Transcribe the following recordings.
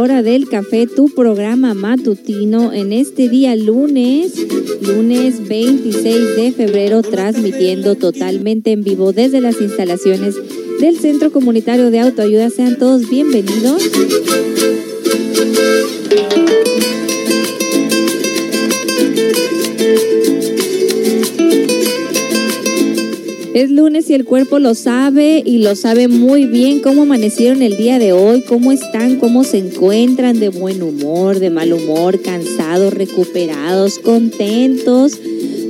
hora del café, tu programa matutino en este día lunes, lunes 26 de febrero, transmitiendo totalmente en vivo desde las instalaciones del Centro Comunitario de Autoayuda. Sean todos bienvenidos. Es lunes y el cuerpo lo sabe y lo sabe muy bien cómo amanecieron el día de hoy, cómo están, cómo se encuentran de buen humor, de mal humor, cansados, recuperados, contentos,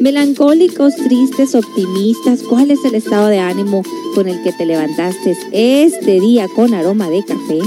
melancólicos, tristes, optimistas. ¿Cuál es el estado de ánimo con el que te levantaste este día con aroma de café?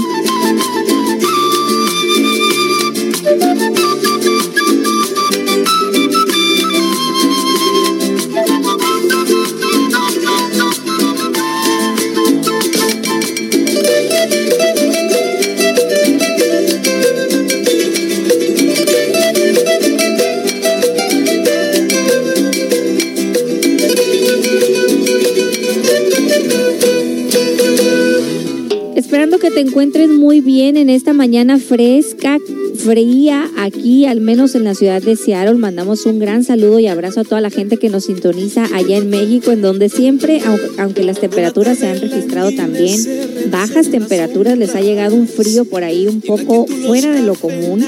And que te encuentres muy bien en esta mañana fresca, fría, aquí, al menos en la ciudad de Seattle. Mandamos un gran saludo y abrazo a toda la gente que nos sintoniza allá en México, en donde siempre, aunque las temperaturas se han registrado también bajas temperaturas, les ha llegado un frío por ahí un poco fuera de lo común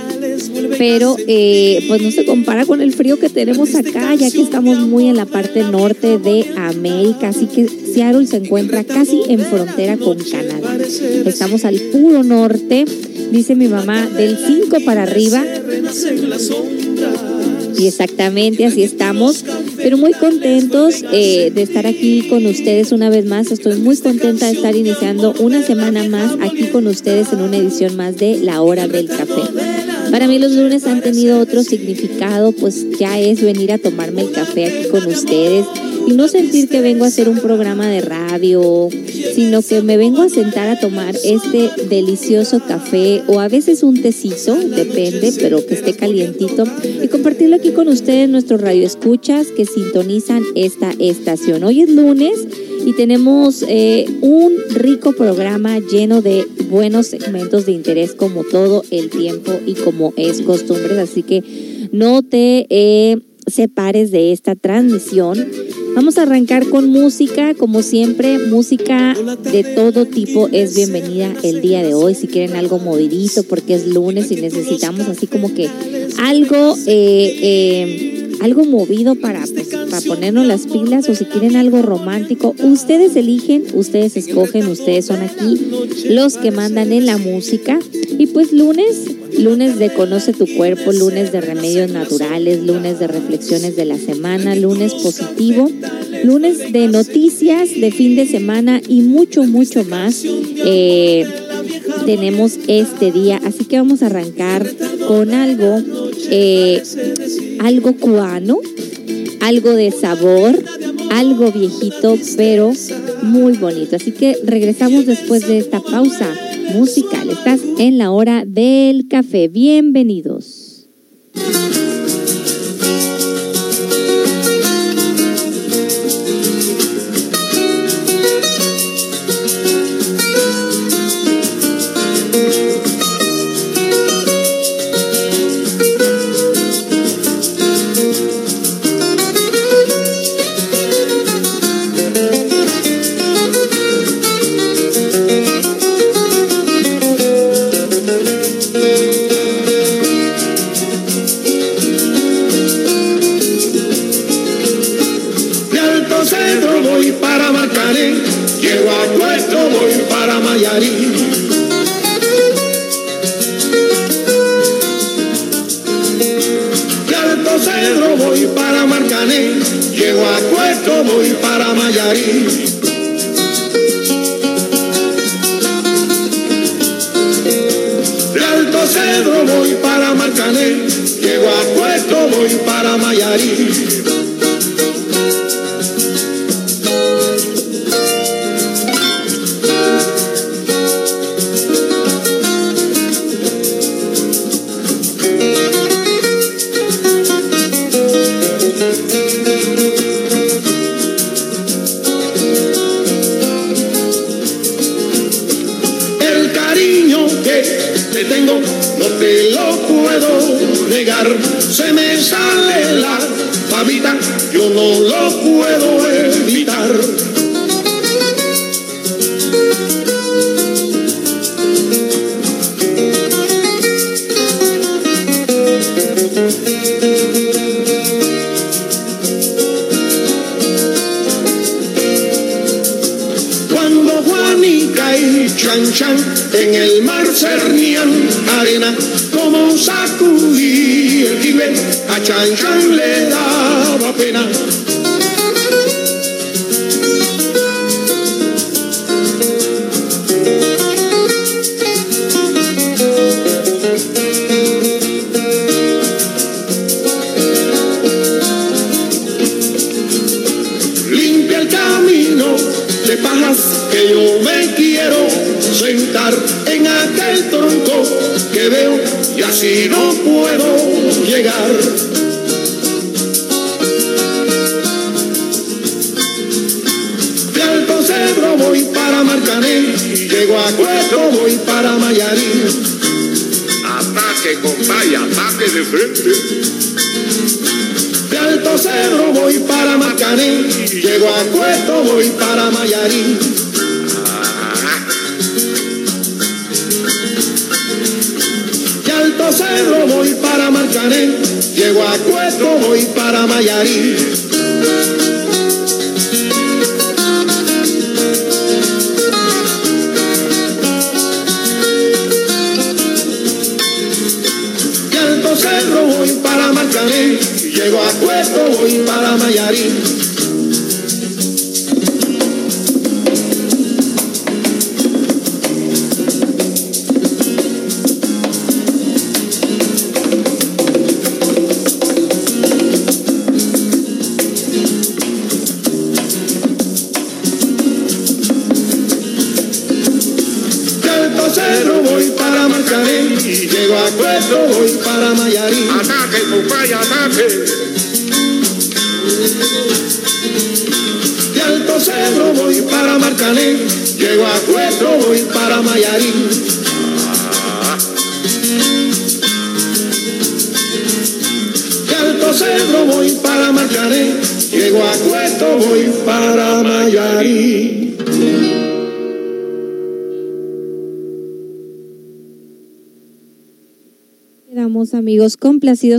pero eh, pues no se compara con el frío que tenemos acá, ya que estamos muy en la parte norte de América, así que Seattle se encuentra casi en frontera con Canadá. Al puro norte, dice mi mamá, del 5 para arriba. Y exactamente así estamos, pero muy contentos eh, de estar aquí con ustedes una vez más. Estoy muy contenta de estar iniciando una semana más aquí con ustedes en una edición más de La Hora del Café. Para mí los lunes han tenido otro significado, pues ya es venir a tomarme el café aquí con ustedes y no sentir que vengo a hacer un programa de radio, sino que me vengo a sentar a tomar este delicioso café o a veces un tecito, depende, pero que esté calientito y compartirlo aquí con ustedes, nuestros radioescuchas que sintonizan esta estación. Hoy es lunes y tenemos eh, un rico programa lleno de buenos segmentos de interés como todo el tiempo y como es costumbre, así que no te eh, separes de esta transmisión. Vamos a arrancar con música, como siempre, música de todo tipo es bienvenida el día de hoy. Si quieren algo movidito, porque es lunes y necesitamos así como que algo eh, algo movido para, pues, para ponernos las pilas o si quieren algo romántico, ustedes eligen, ustedes escogen, ustedes son aquí los que mandan en la música. Y pues lunes, lunes de Conoce tu cuerpo, lunes de remedios naturales, lunes de reflexiones de la semana, lunes positivo, lunes de noticias de fin de semana y mucho, mucho más. Eh, tenemos este día. Así que vamos a arrancar con algo, eh, algo cubano, algo de sabor, algo viejito, pero muy bonito. Así que regresamos después de esta pausa musical. Estás en la hora del café. Bienvenidos.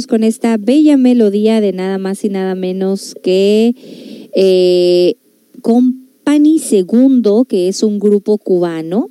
Con esta bella melodía de nada más y nada menos que eh, Company Segundo, que es un grupo cubano.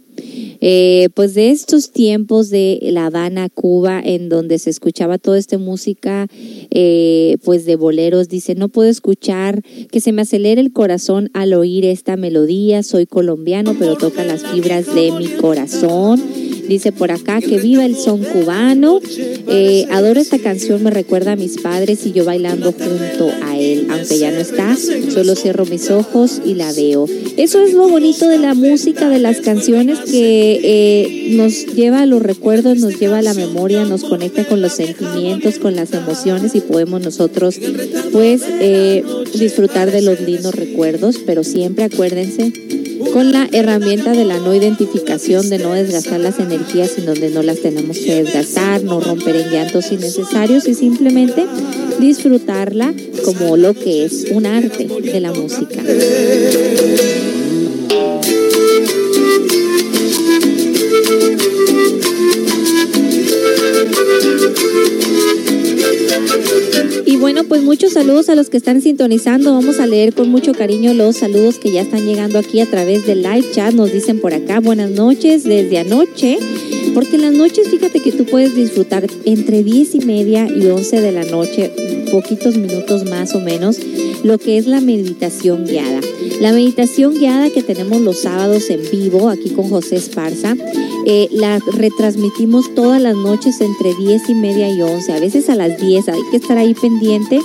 Eh, pues de estos tiempos de La Habana, Cuba, en donde se escuchaba toda esta música, eh, pues de boleros, dice, no puedo escuchar que se me acelere el corazón al oír esta melodía, soy colombiano, pero toca las fibras de mi corazón. Dice por acá que viva el son cubano. Eh, adoro esta canción, me recuerda a mis padres y yo bailando junto a él. Aunque ya no está, solo cierro mis ojos y la veo. Eso es lo bonito de la música, de las canciones que eh, nos lleva a los recuerdos, nos lleva a la memoria, nos conecta con los sentimientos, con las emociones y podemos nosotros pues eh, disfrutar de los lindos recuerdos, pero siempre acuérdense con la herramienta de la no identificación, de no desgastar las energías en donde no las tenemos que desgastar, no romper en llantos innecesarios y simplemente disfrutarla como lo que es un arte de la música. Y bueno, pues muchos saludos a los que están sintonizando. Vamos a leer con mucho cariño los saludos que ya están llegando aquí a través del live chat. Nos dicen por acá buenas noches desde anoche. Porque en las noches, fíjate que tú puedes disfrutar entre 10 y media y 11 de la noche, poquitos minutos más o menos, lo que es la meditación guiada. La meditación guiada que tenemos los sábados en vivo aquí con José Esparza, eh, la retransmitimos todas las noches entre 10 y media y 11, a veces a las 10, hay que estar ahí pendiente,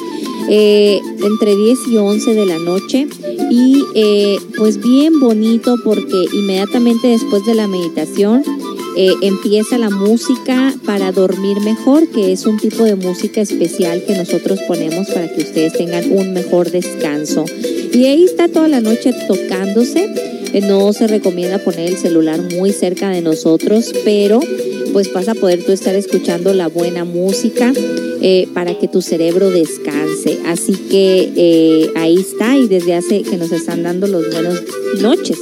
eh, entre 10 y 11 de la noche. Y eh, pues bien bonito porque inmediatamente después de la meditación eh, empieza la música para dormir mejor, que es un tipo de música especial que nosotros ponemos para que ustedes tengan un mejor descanso. Y ahí está toda la noche tocándose. Eh, no se recomienda poner el celular muy cerca de nosotros, pero pues vas a poder tú estar escuchando la buena música eh, para que tu cerebro descanse. Así que ahí está y desde hace que nos están dando los buenos noches.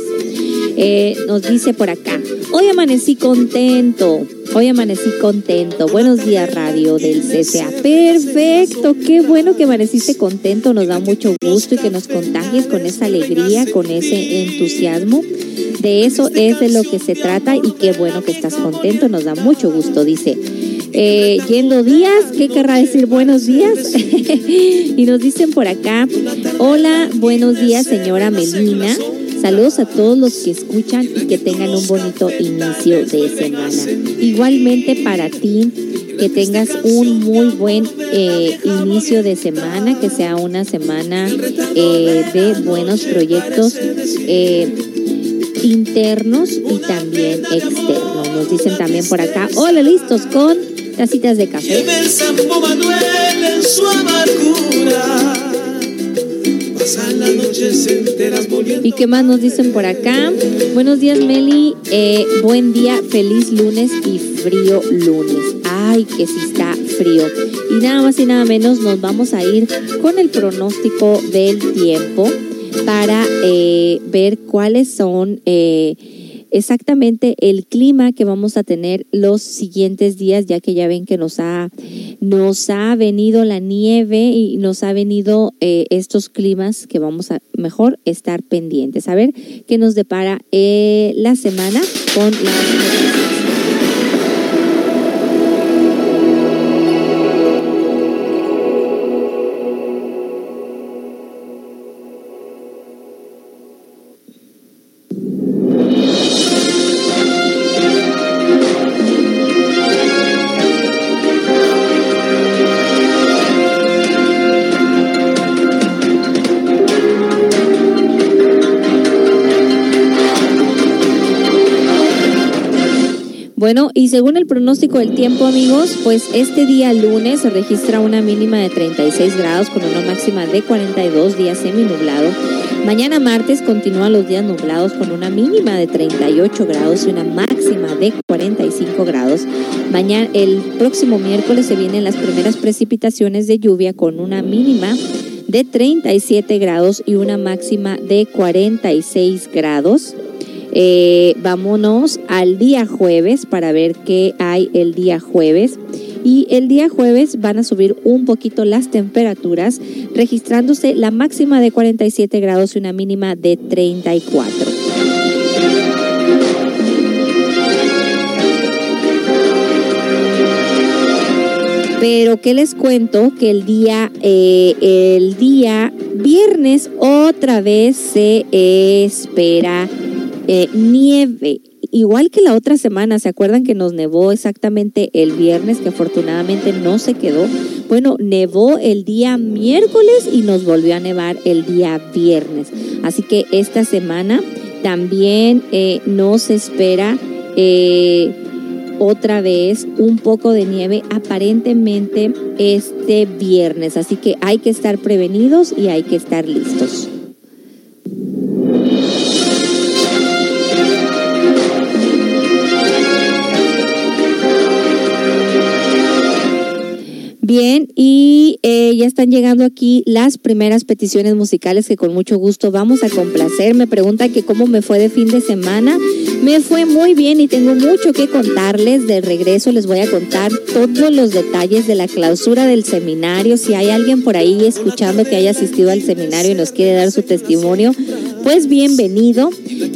Nos dice por acá, hoy amanecí contento, hoy amanecí contento. Buenos días radio del CCA. Perfecto, qué bueno que amaneciste contento, nos da mucho gusto y que nos contagies con esa alegría, con ese entusiasmo. De eso es de lo que se trata y qué bueno que estás contento, nos da mucho gusto, dice. Eh, yendo días, ¿qué querrá decir buenos días? y nos dicen por acá, hola, buenos días señora Melina. Saludos a todos los que escuchan y que tengan un bonito inicio de semana. Igualmente para ti, que tengas un muy buen eh, inicio de semana, que sea una semana eh, de buenos proyectos internos y también externos. Nos dicen también por acá, hola listos con tacitas de café. ¿Y qué más nos dicen por acá? Buenos días, Meli. Eh, buen día, feliz lunes y frío lunes. Ay, que sí está frío. Y nada más y nada menos nos vamos a ir con el pronóstico del tiempo para eh, ver cuáles son... Eh, exactamente el clima que vamos a tener los siguientes días, ya que ya ven que nos ha, nos ha venido la nieve y nos ha venido eh, estos climas que vamos a mejor estar pendientes. A ver qué nos depara eh, la semana con las Bueno, y según el pronóstico del tiempo, amigos, pues este día lunes se registra una mínima de 36 grados con una máxima de 42 días semi-nublado. Mañana martes continúan los días nublados con una mínima de 38 grados y una máxima de 45 grados. Mañana, el próximo miércoles se vienen las primeras precipitaciones de lluvia con una mínima de 37 grados y una máxima de 46 grados. Eh, vámonos al día jueves para ver qué hay el día jueves. Y el día jueves van a subir un poquito las temperaturas, registrándose la máxima de 47 grados y una mínima de 34. Pero que les cuento que el día, eh, el día viernes otra vez se espera eh, nieve, igual que la otra semana, ¿se acuerdan que nos nevó exactamente el viernes, que afortunadamente no se quedó? Bueno, nevó el día miércoles y nos volvió a nevar el día viernes. Así que esta semana también eh, nos espera eh, otra vez un poco de nieve aparentemente este viernes. Así que hay que estar prevenidos y hay que estar listos. Bien, y eh, ya están llegando aquí las primeras peticiones musicales que con mucho gusto vamos a complacer. Me pregunta que cómo me fue de fin de semana. Me fue muy bien y tengo mucho que contarles. De regreso les voy a contar todos los detalles de la clausura del seminario. Si hay alguien por ahí escuchando que haya asistido al seminario y nos quiere dar su testimonio, pues bienvenido.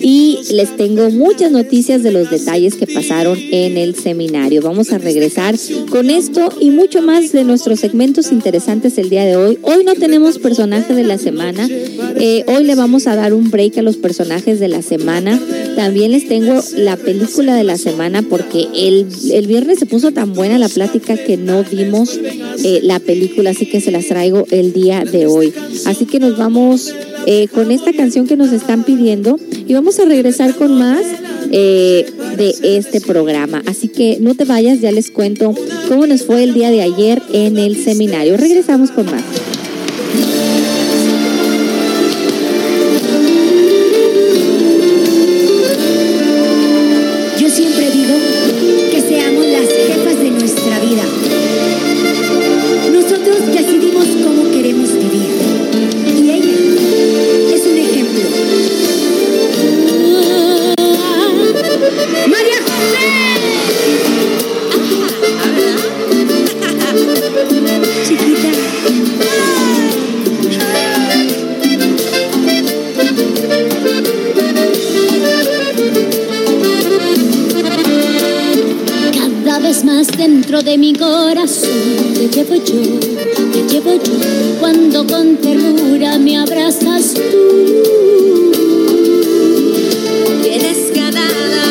Y les tengo muchas noticias de los detalles que pasaron en el seminario. Vamos a regresar con esto y mucho más de nuestros segmentos interesantes el día de hoy. Hoy no tenemos personaje de la semana. Eh, hoy le vamos a dar un break a los personajes de la semana. También les tengo la película de la semana porque el, el viernes se puso tan buena la plática que no vimos eh, la película, así que se las traigo el día de hoy. Así que nos vamos eh, con esta canción que nos están pidiendo y vamos a regresar con más eh, de este programa. Así que no te vayas, ya les cuento cómo nos fue el día de ayer en el seminario. Regresamos con más. De mi corazón te llevo yo, te llevo yo, cuando con ternura me abrazas tú. Tienes ganada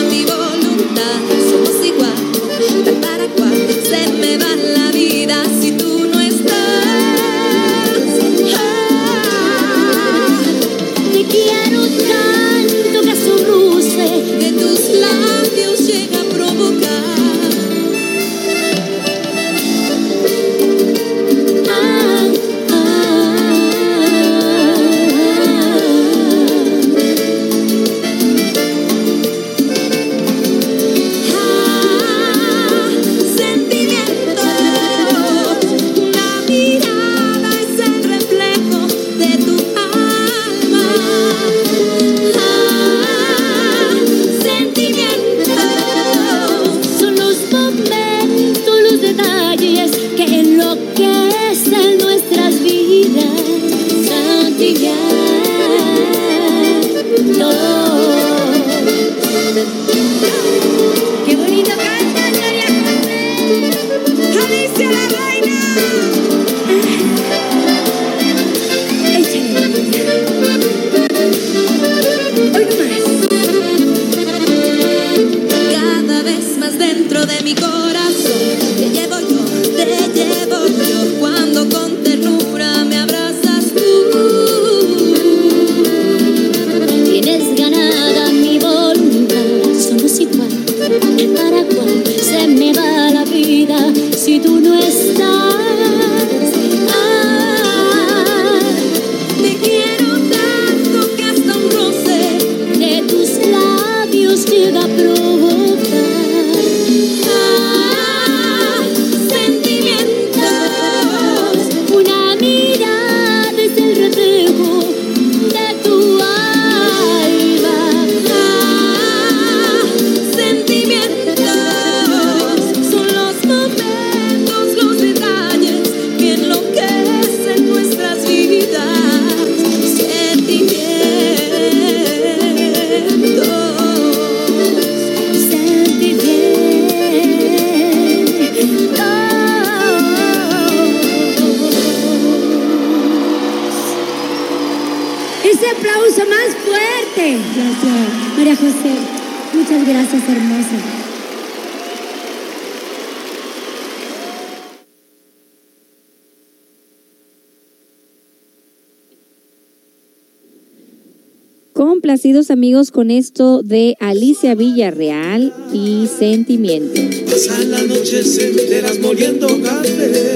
Complacidos amigos con esto de Alicia Villarreal y Sentimiento. Pasan las noches enteras moliendo café.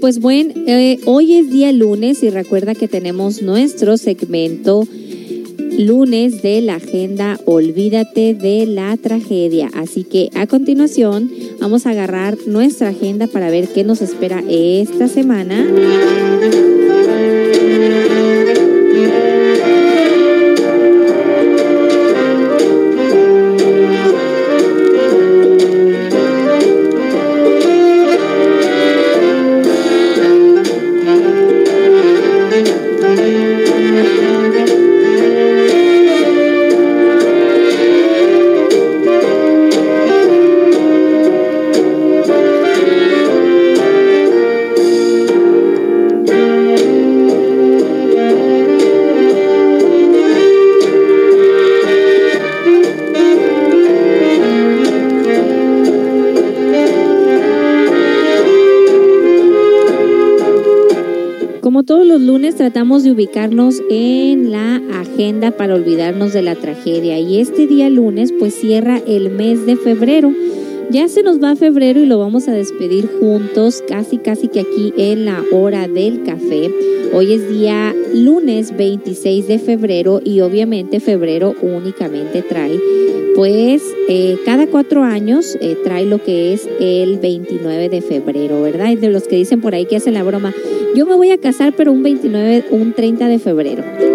Pues bueno, eh, hoy es día lunes y recuerda que tenemos nuestro segmento lunes de la agenda Olvídate de la tragedia. Así que a continuación vamos a agarrar nuestra agenda para ver qué nos espera esta semana. Tratamos de ubicarnos en la agenda para olvidarnos de la tragedia y este día lunes pues cierra el mes de febrero. Ya se nos va febrero y lo vamos a despedir juntos casi casi que aquí en la hora del café. Hoy es día lunes 26 de febrero y obviamente febrero únicamente trae pues eh, cada cuatro años eh, trae lo que es el 29 de febrero, ¿verdad? Y de los que dicen por ahí que hacen la broma, yo me voy a casar pero un 29, un 30 de febrero.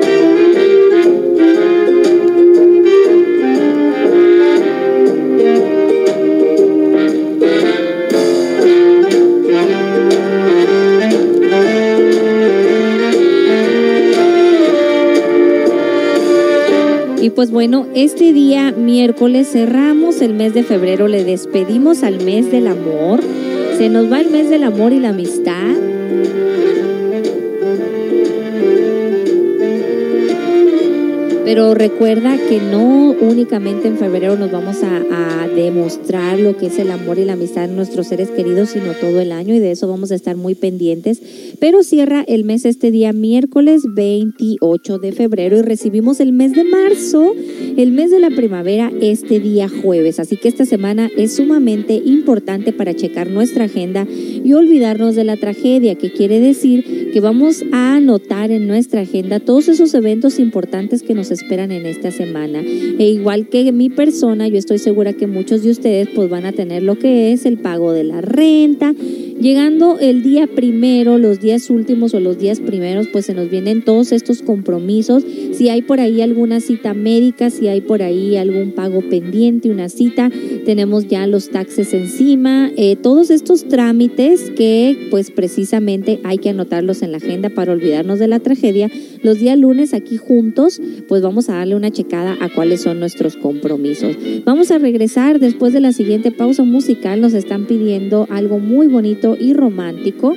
Pues bueno, este día miércoles cerramos el mes de febrero, le despedimos al mes del amor. Se nos va el mes del amor y la amistad. Pero recuerda que no únicamente en febrero nos vamos a, a, demostrar lo que es el amor y la amistad en nuestros seres queridos, sino todo el año y de eso vamos a estar muy pendientes. Pero cierra el mes este día miércoles 28 de febrero y recibimos el mes de marzo, el mes de la primavera, este día jueves. Así que esta semana es sumamente importante para checar nuestra agenda y olvidarnos de la tragedia, que quiere decir que vamos a anotar en nuestra agenda todos esos eventos importantes que nos esperan en esta semana. E igual que mi persona, yo estoy segura que muchos de ustedes pues van a tener lo que es el pago de la renta. Llegando el día primero, los días últimos o los días primeros, pues se nos vienen todos estos compromisos. Si hay por ahí alguna cita médica, si hay por ahí algún pago pendiente, una cita, tenemos ya los taxes encima, eh, todos estos trámites que pues precisamente hay que anotarlos en la agenda para olvidarnos de la tragedia. Los días lunes aquí juntos, pues vamos a darle una checada a cuáles son nuestros compromisos. Vamos a regresar después de la siguiente pausa musical. Nos están pidiendo algo muy bonito y romántico.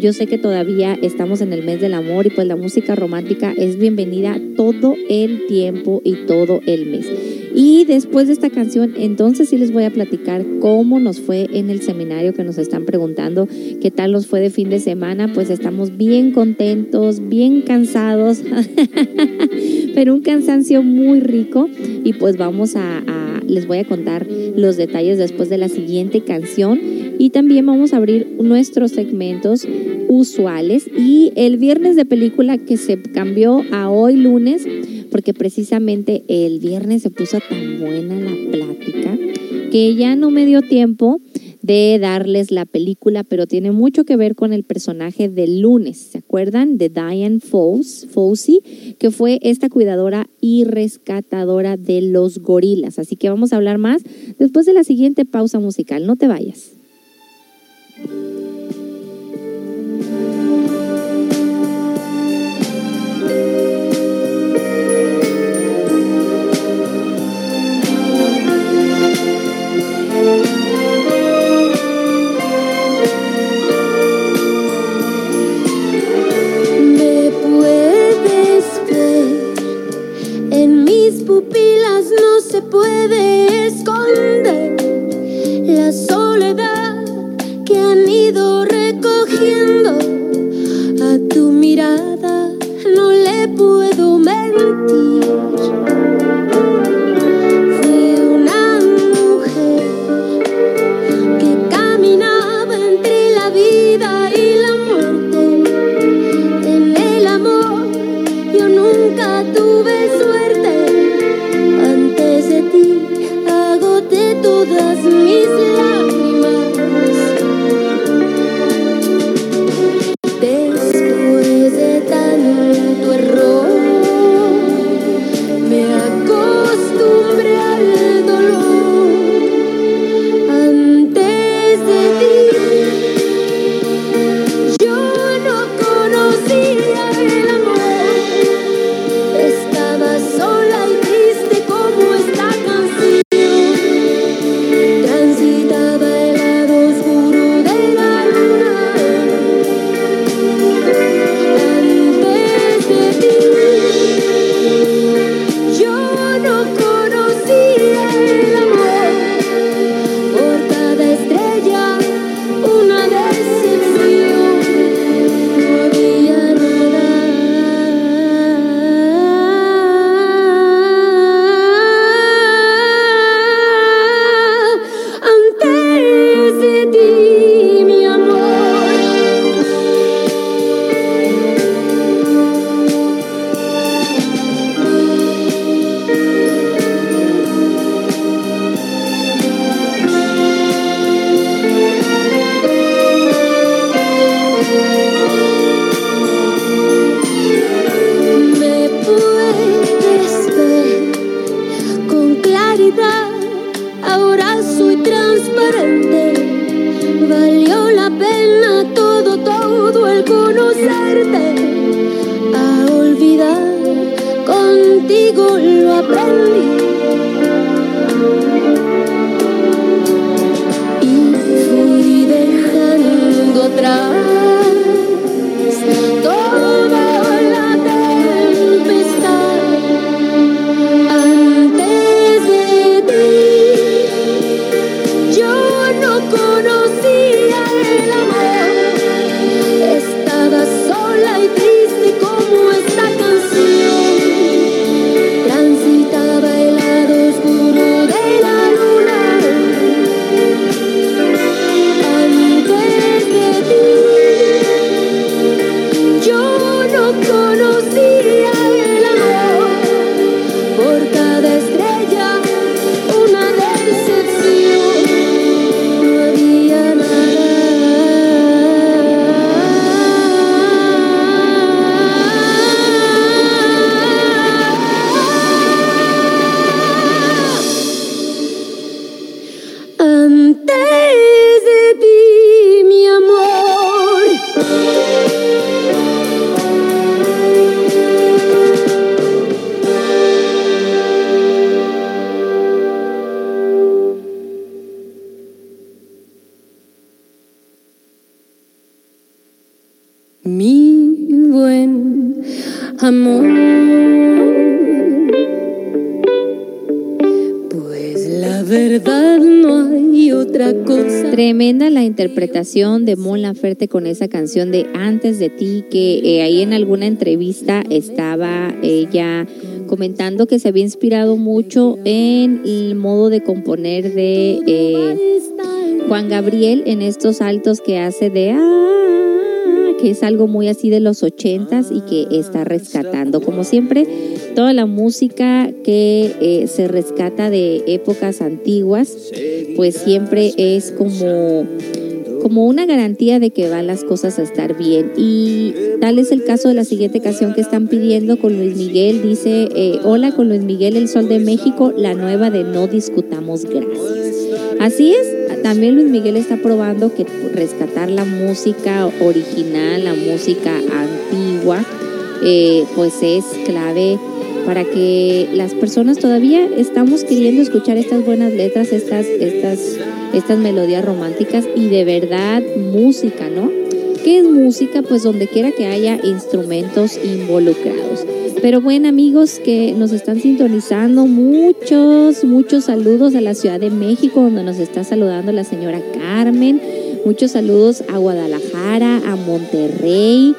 Yo sé que todavía estamos en el mes del amor y pues la música romántica es bienvenida todo el tiempo y todo el mes. Y después de esta canción, entonces sí les voy a platicar cómo nos fue en el seminario que nos están preguntando, qué tal nos fue de fin de semana. Pues estamos bien contentos, bien cansados, pero un cansancio muy rico. Y pues vamos a, a, les voy a contar los detalles después de la siguiente canción. Y también vamos a abrir nuestros segmentos usuales. Y el viernes de película que se cambió a hoy lunes porque precisamente el viernes se puso tan buena la plática que ya no me dio tiempo de darles la película, pero tiene mucho que ver con el personaje del lunes. ¿Se acuerdan? De Diane Fossey, que fue esta cuidadora y rescatadora de los gorilas. Así que vamos a hablar más después de la siguiente pausa musical. No te vayas. Pupilas no se puede esconder. La soledad que han ido recogiendo. A tu mirada no le puedo mentir interpretación de Mon Laferte con esa canción de Antes de ti, que eh, ahí en alguna entrevista estaba ella comentando que se había inspirado mucho en el modo de componer de eh, Juan Gabriel en estos saltos que hace de ah, que es algo muy así de los ochentas y que está rescatando. Como siempre, toda la música que eh, se rescata de épocas antiguas, pues siempre es como como una garantía de que van las cosas a estar bien. Y tal es el caso de la siguiente canción que están pidiendo con Luis Miguel. Dice, eh, hola con Luis Miguel, el Sol de México, la nueva de No Discutamos Gracias. Así es, también Luis Miguel está probando que rescatar la música original, la música antigua, eh, pues es clave para que las personas todavía estamos queriendo escuchar estas buenas letras, estas, estas, estas melodías románticas y de verdad música, ¿no? ¿Qué es música? Pues donde quiera que haya instrumentos involucrados. Pero bueno, amigos que nos están sintonizando, muchos, muchos saludos a la Ciudad de México, donde nos está saludando la señora Carmen. Muchos saludos a Guadalajara, a Monterrey,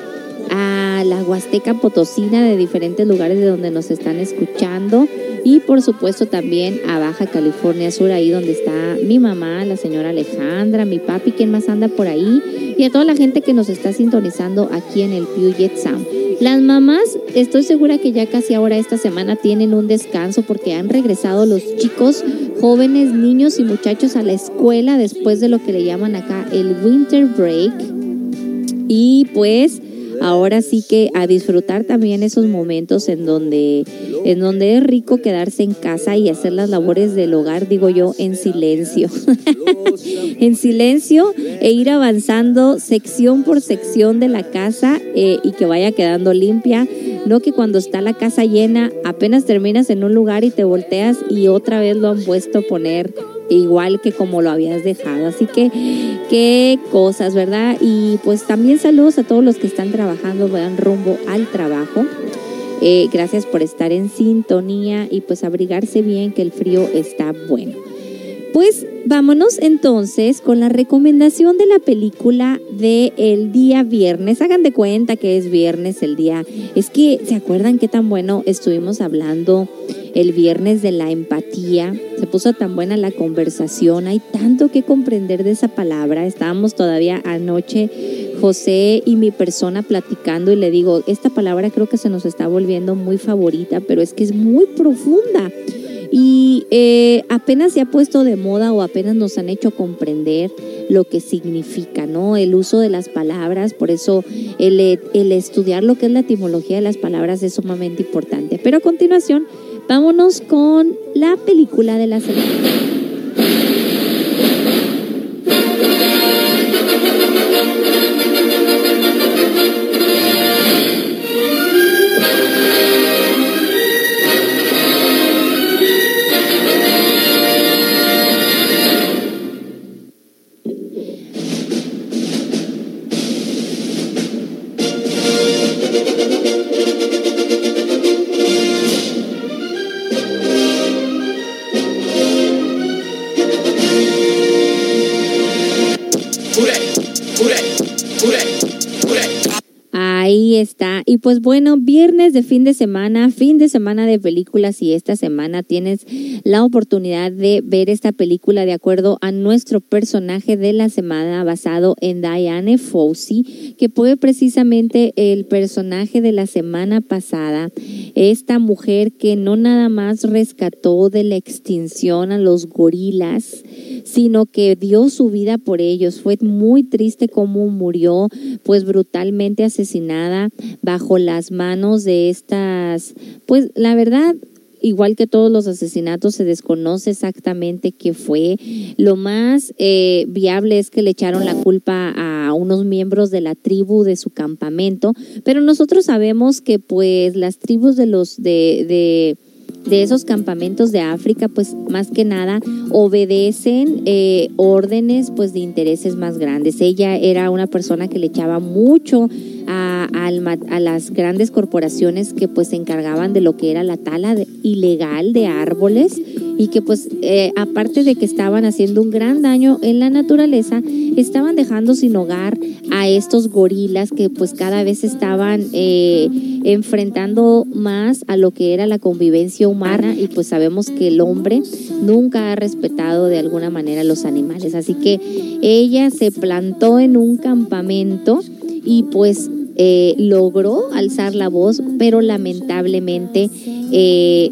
a la Huasteca Potosina de diferentes lugares de donde nos están escuchando y por supuesto también a Baja California Sur, ahí donde está mi mamá, la señora Alejandra, mi papi, quien más anda por ahí y a toda la gente que nos está sintonizando aquí en el Puget Sound. Las mamás, estoy segura que ya casi ahora esta semana tienen un descanso porque han regresado los chicos, jóvenes, niños y muchachos a la escuela después de lo que le llaman acá el winter break. Y pues ahora sí que a disfrutar también esos momentos en donde, en donde es rico quedarse en casa y hacer las labores del hogar, digo yo, en silencio. en silencio e ir avanzando sección por sección de la casa eh, y que vaya quedando limpia. No que cuando está la casa llena, apenas terminas en un lugar y te volteas y otra vez lo han puesto a poner igual que como lo habías dejado. Así que qué cosas, ¿verdad? Y pues también saludos a todos los que están trabajando, van rumbo al trabajo. Eh, gracias por estar en sintonía y pues abrigarse bien que el frío está bueno. Pues vámonos entonces con la recomendación de la película de el día viernes. Hagan de cuenta que es viernes el día. Es que, ¿se acuerdan qué tan bueno estuvimos hablando el viernes de la empatía? Se puso tan buena la conversación. Hay tanto que comprender de esa palabra. Estábamos todavía anoche, José y mi persona platicando y le digo, esta palabra creo que se nos está volviendo muy favorita, pero es que es muy profunda y eh, apenas se ha puesto de moda o apenas nos han hecho comprender lo que significa, ¿no? El uso de las palabras, por eso el, el estudiar lo que es la etimología de las palabras es sumamente importante. Pero a continuación, vámonos con la película de la semana. Y pues bueno, viernes de fin de semana, fin de semana de películas y esta semana tienes la oportunidad de ver esta película de acuerdo a nuestro personaje de la semana basado en Diane Fossey, que fue precisamente el personaje de la semana pasada. Esta mujer que no nada más rescató de la extinción a los gorilas, sino que dio su vida por ellos. Fue muy triste cómo murió, pues brutalmente asesinada bajo las manos de estas, pues la verdad, igual que todos los asesinatos, se desconoce exactamente qué fue. Lo más eh, viable es que le echaron la culpa a unos miembros de la tribu de su campamento, pero nosotros sabemos que pues las tribus de los de, de de esos campamentos de África, pues más que nada obedecen eh, órdenes pues de intereses más grandes. Ella era una persona que le echaba mucho a, a las grandes corporaciones que pues se encargaban de lo que era la tala ilegal de árboles y que pues eh, aparte de que estaban haciendo un gran daño en la naturaleza, estaban dejando sin hogar a estos gorilas que pues cada vez estaban eh, enfrentando más a lo que era la convivencia humana y pues sabemos que el hombre nunca ha respetado de alguna manera a los animales. Así que ella se plantó en un campamento y pues eh, logró alzar la voz, pero lamentablemente eh,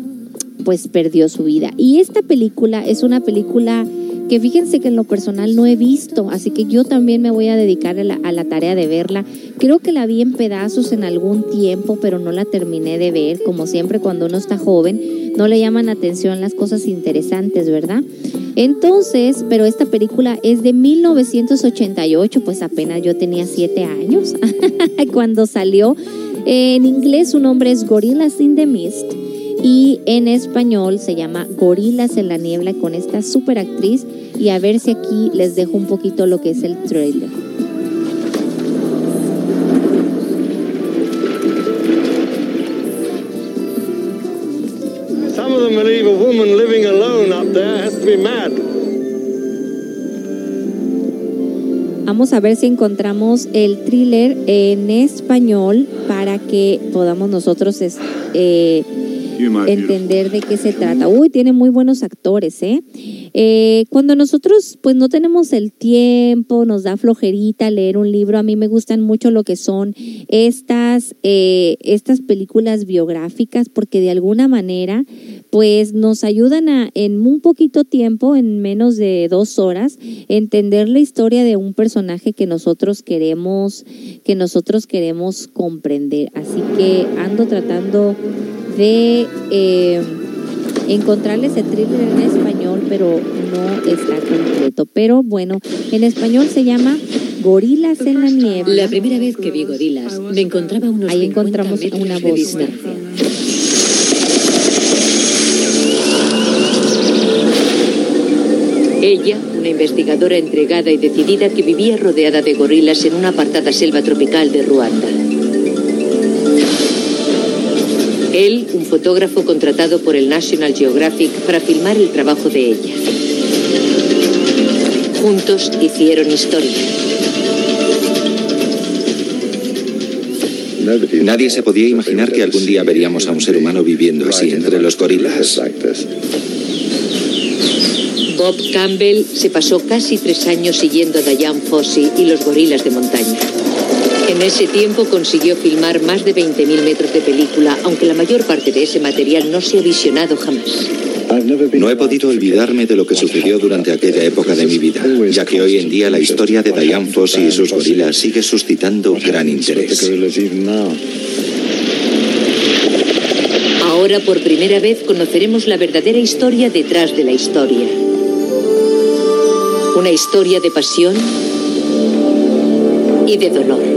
pues perdió su vida. Y esta película es una película que fíjense que en lo personal no he visto, así que yo también me voy a dedicar a la, tarea de verla. Creo que la vi en pedazos en algún tiempo, pero no la terminé de ver. Como siempre, cuando uno está joven, no le llaman atención las cosas interesantes, ¿verdad? Entonces, pero esta película es de 1988, pues apenas yo tenía siete años cuando salió. En inglés su nombre es Gorillas in the Mist y en español se llama Gorilas en la Niebla con esta super actriz y a ver si aquí les dejo un poquito lo que es el trailer. Some of them believe a woman living alone up there has to be mad. Vamos a ver si encontramos el thriller en español para que podamos nosotros eh, entender de qué se trata. Uy, tiene muy buenos actores, ¿eh? ¿Eh? Cuando nosotros pues no tenemos el tiempo, nos da flojerita leer un libro, a mí me gustan mucho lo que son estas, eh, estas películas biográficas porque de alguna manera pues nos ayudan a en un poquito tiempo, en menos de dos horas, entender la historia de un personaje que nosotros queremos, que nosotros queremos comprender. Así que ando tratando de eh, encontrarle ese thriller en español, pero no está completo. Pero bueno, en español se llama Gorilas en la niebla. La primera vez que vi gorilas, me encontraba unos Ahí encontramos una de voz. distancia. Ella, una investigadora entregada y decidida que vivía rodeada de gorilas en una apartada selva tropical de Ruanda. Él, un fotógrafo contratado por el National Geographic para filmar el trabajo de ella. Juntos hicieron historia. Nadie se podía imaginar que algún día veríamos a un ser humano viviendo así entre los gorilas. Bob Campbell se pasó casi tres años siguiendo a Diane Fossey y los gorilas de montaña. En ese tiempo consiguió filmar más de 20.000 metros de película, aunque la mayor parte de ese material no se ha visionado jamás. No he podido olvidarme de lo que sucedió durante aquella época de mi vida, ya que hoy en día la historia de Diane Fossey y sus gorilas sigue suscitando gran interés. Ahora por primera vez conoceremos la verdadera historia detrás de la historia. Una historia de pasión y de dolor.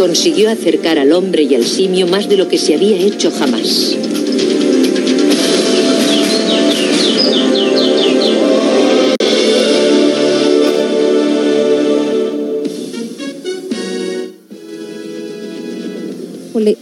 Consiguió acercar al hombre y al simio más de lo que se había hecho jamás.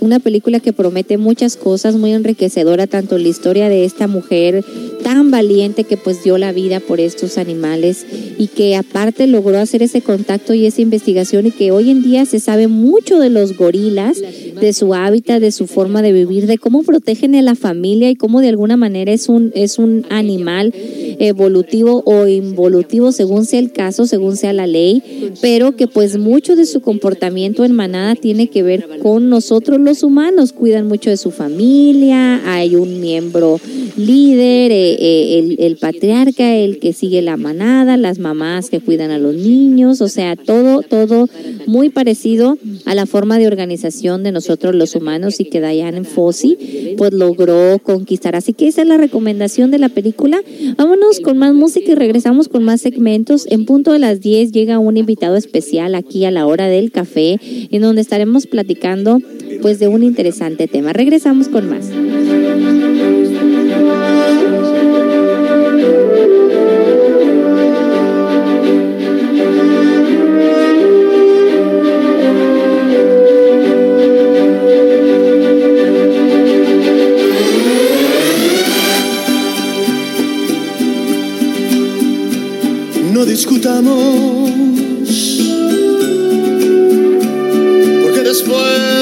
Una película que promete muchas cosas, muy enriquecedora, tanto la historia de esta mujer tan valiente que pues dio la vida por estos animales y que aparte logró hacer ese contacto y esa investigación y que hoy en día se sabe mucho de los gorilas, de su hábitat, de su forma de vivir, de cómo protegen a la familia y cómo de alguna manera es un, es un animal evolutivo o involutivo según sea el caso, según sea la ley, pero que pues mucho de su comportamiento en manada tiene que ver con nosotros los humanos, cuidan mucho de su familia, hay un miembro líder, eh, eh, el, patriarca, el que sigue la manada, las mamás que cuidan a los niños, o sea, todo, todo muy parecido a la forma de organización de nosotros los humanos y que Diane Fossey pues logró conquistar. Así que esa es la recomendación de la película. Vámonos con más música y regresamos con más segmentos. En punto de las 10 llega un invitado especial aquí a la hora del café, en donde estaremos platicando pues de un interesante tema. Regresamos con más. No discutamos, porque después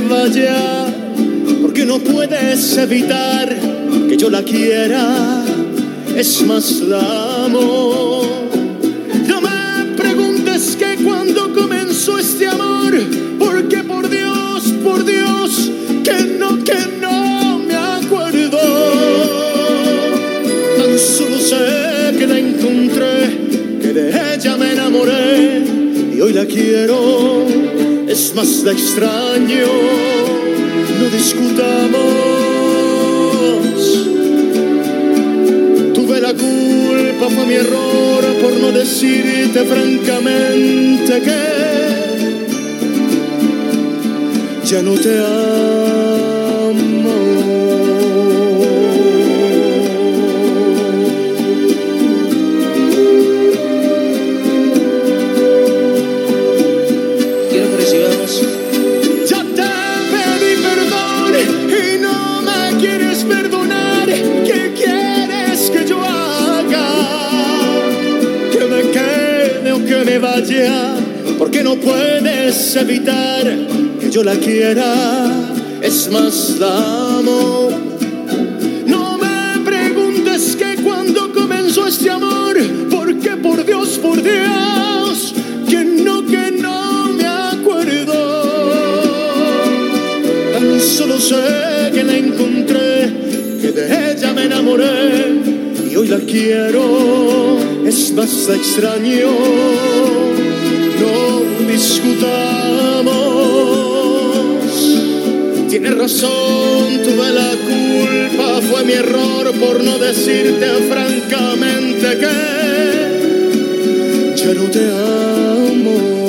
Vaya, porque no puedes evitar que yo la quiera. Es más, la amo. No me preguntes que cuando comenzó este amor, porque por Dios, por Dios, que no, que no me acuerdo. Tan solo sé que la encontré, que de ella me enamoré y hoy la quiero. Es más, la extraño. No discutamos. Tuve la culpa, fue mi error por no decirte francamente que ya no te Quiero porque no puedes evitar que yo la quiera. Es más, la amo. No me preguntes que cuando comenzó este amor, porque por Dios, por Dios, que no, que no me acuerdo. Tan solo sé que la encontré, que de ella me enamoré y hoy la quiero. Es más, extraño. Discutamos. Tienes razón, tuve la culpa, fue mi error por no decirte francamente que ya no te amo.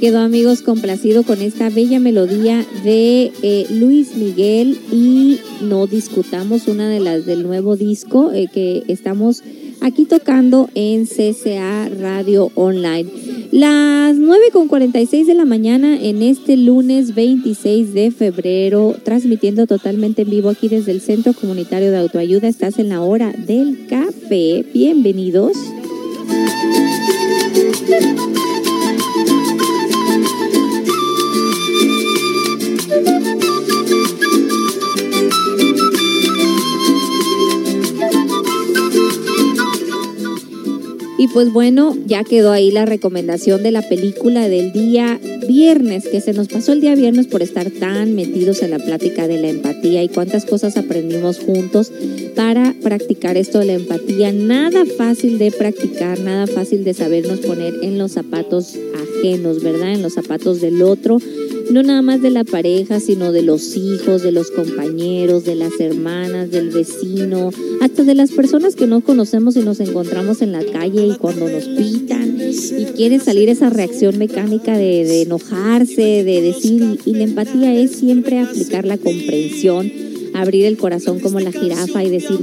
Ahí quedó amigos complacido con esta bella melodía de eh, Luis Miguel y no discutamos una de las del nuevo disco eh, que estamos aquí tocando en CCA Radio Online. Las 9 con 46 de la mañana en este lunes 26 de febrero, transmitiendo totalmente en vivo aquí desde el Centro Comunitario de Autoayuda. Estás en la hora del café. Bienvenidos. Y pues bueno, ya quedó ahí la recomendación de la película del día viernes, que se nos pasó el día viernes por estar tan metidos en la plática de la empatía y cuántas cosas aprendimos juntos para practicar esto de la empatía. Nada fácil de practicar, nada fácil de sabernos poner en los zapatos ajenos, ¿verdad? En los zapatos del otro no nada más de la pareja, sino de los hijos, de los compañeros, de las hermanas, del vecino, hasta de las personas que no conocemos y nos encontramos en la calle y cuando nos pitan y quiere salir esa reacción mecánica de, enojarse, de decir, y la empatía es siempre aplicar la comprensión, abrir el corazón como la jirafa y decir,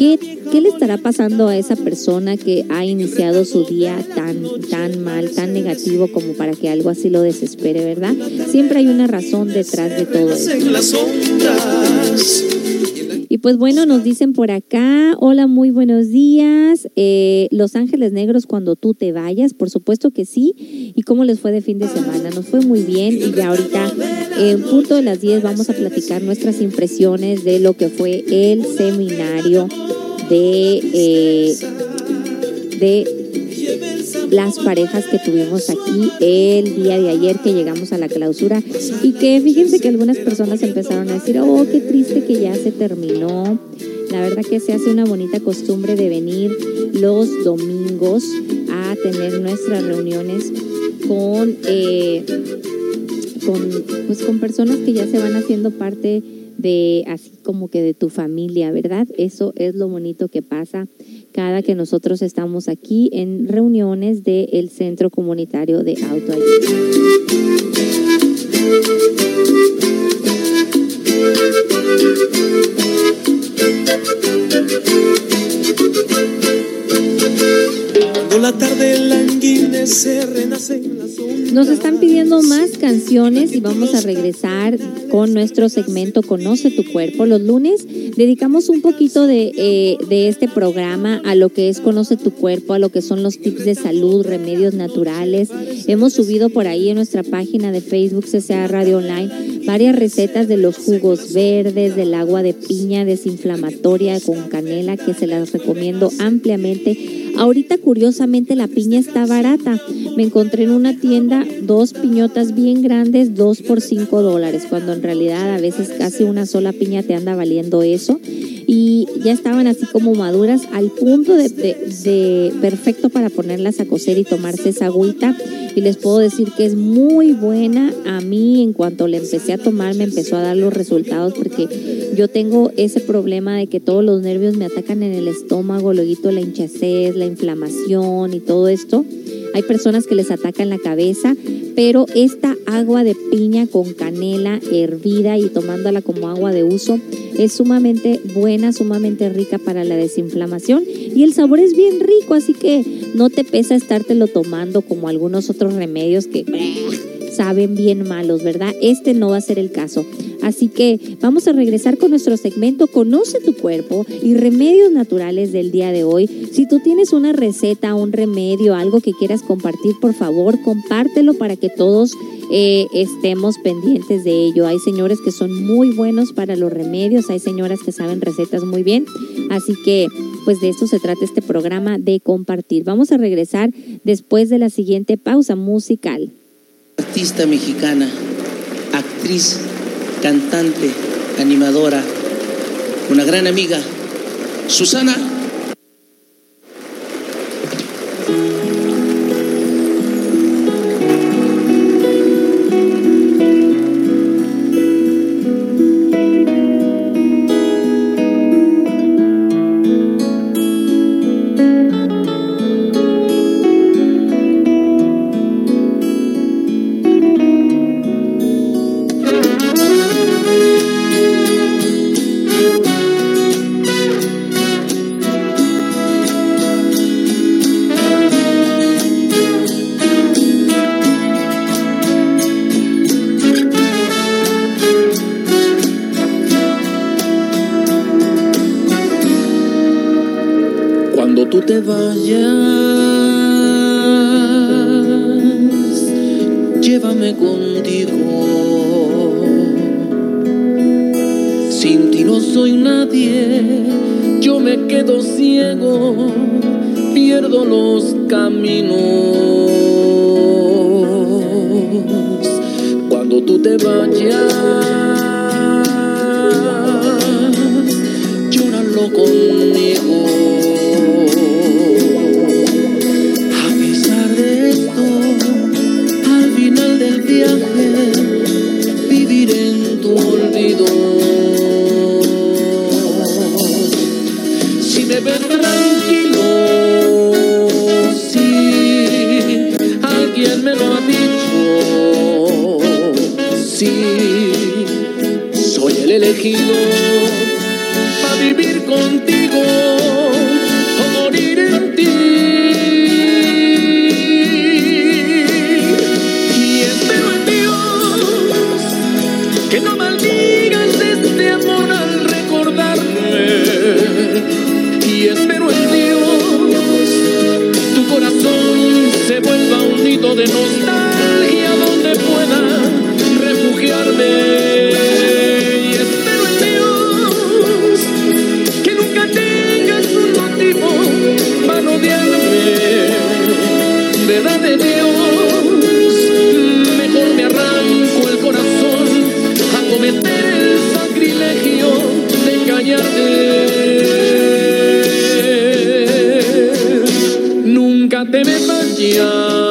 ¿qué, ¿qué le estará pasando a esa persona que ha iniciado su día tan, tan mal, tan negativo como para que algo así lo desespere, verdad? Siempre hay una razón detrás de todo eso. Y pues bueno, nos dicen por acá, hola, muy buenos días. Eh, Los Ángeles Negros cuando tú te vayas, por supuesto que sí. ¿Y cómo les fue de fin de semana? Nos fue muy bien y ya ahorita en punto de las 10 vamos a platicar nuestras impresiones de lo que fue el seminario de, eh, de las parejas que tuvimos aquí el día de ayer que llegamos a la clausura y que fíjense que algunas personas empezaron a decir, oh, qué triste que ya se terminó. La verdad que se hace una bonita costumbre de venir los domingos a tener nuestras reuniones con, eh, con, pues, con personas que ya se van haciendo parte de así como que de tu familia, ¿verdad? Eso es lo bonito que pasa cada que nosotros estamos aquí en reuniones del Centro Comunitario de Autoayuda. Nos están pidiendo más canciones y vamos a regresar con nuestro segmento Conoce tu cuerpo. Los lunes dedicamos un poquito de, eh, de este programa a lo que es Conoce tu cuerpo, a lo que son los tips de salud, remedios naturales. Hemos subido por ahí en nuestra página de Facebook CCA Radio Online varias recetas de los jugos verdes, del agua de piña desinflamatoria con canela que se las recomiendo ampliamente Ahorita curiosamente la piña está barata. Me encontré en una tienda dos piñotas bien grandes, dos por cinco dólares, cuando en realidad a veces casi una sola piña te anda valiendo eso. Y ya estaban así como maduras al punto de, perfecto para ponerlas a cocer y tomarse esa agüita y les puedo decir que es muy buena. A mí en cuanto le empecé a tomar me empezó a dar los resultados porque yo tengo ese problema de que todos los nervios me atacan en el estómago, luego la hinchazón, la inflamación y todo esto. Hay personas que les atacan la cabeza, pero esta agua de piña con canela hervida y tomándola como agua de uso es sumamente buena, sumamente rica para la desinflamación. Y el sabor es bien rico, así que no te pesa estártelo tomando como algunos otros remedios que saben bien malos, ¿verdad? Este no va a ser el caso. Así que vamos a regresar con nuestro segmento Conoce tu cuerpo y remedios naturales del día de hoy. Si tú tienes una receta, un remedio, algo que quieras compartir, por favor, compártelo para que todos eh, estemos pendientes de ello. Hay señores que son muy buenos para los remedios, hay señoras que saben recetas muy bien. Así que, pues de esto se trata este programa de compartir. Vamos a regresar después de la siguiente pausa musical. Artista mexicana, actriz cantante, animadora, una gran amiga, Susana soy el elegido para vivir contigo o morir en ti. Y espero en Dios que no maldigas este amor al recordarme. Y espero en Dios tu corazón se vuelva un nido de nostalgia donde pueda Nunca te me vayas,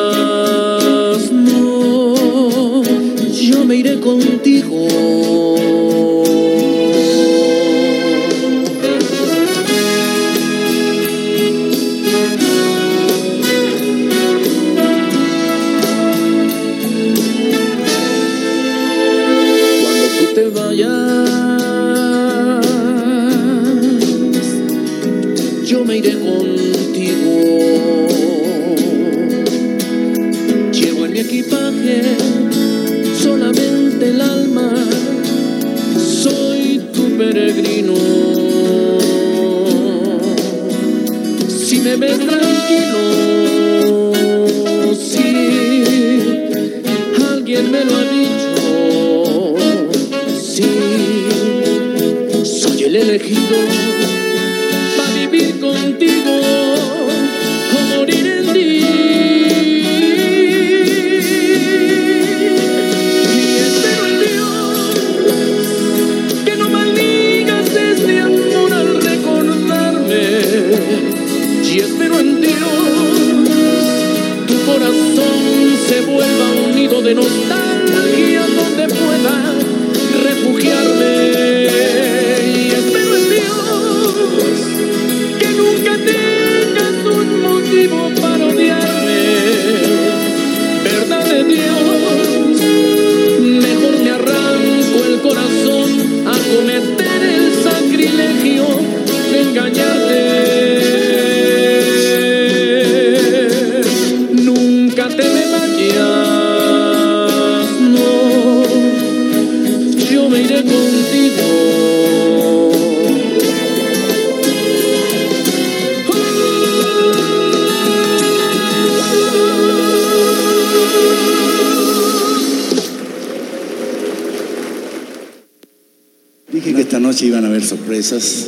noche iban a haber sorpresas.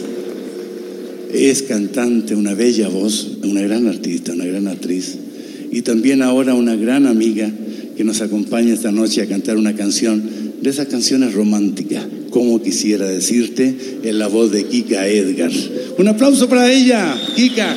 Es cantante, una bella voz, una gran artista, una gran actriz. Y también ahora una gran amiga que nos acompaña esta noche a cantar una canción de esas canciones románticas. Como quisiera decirte, en la voz de Kika Edgar. Un aplauso para ella, Kika.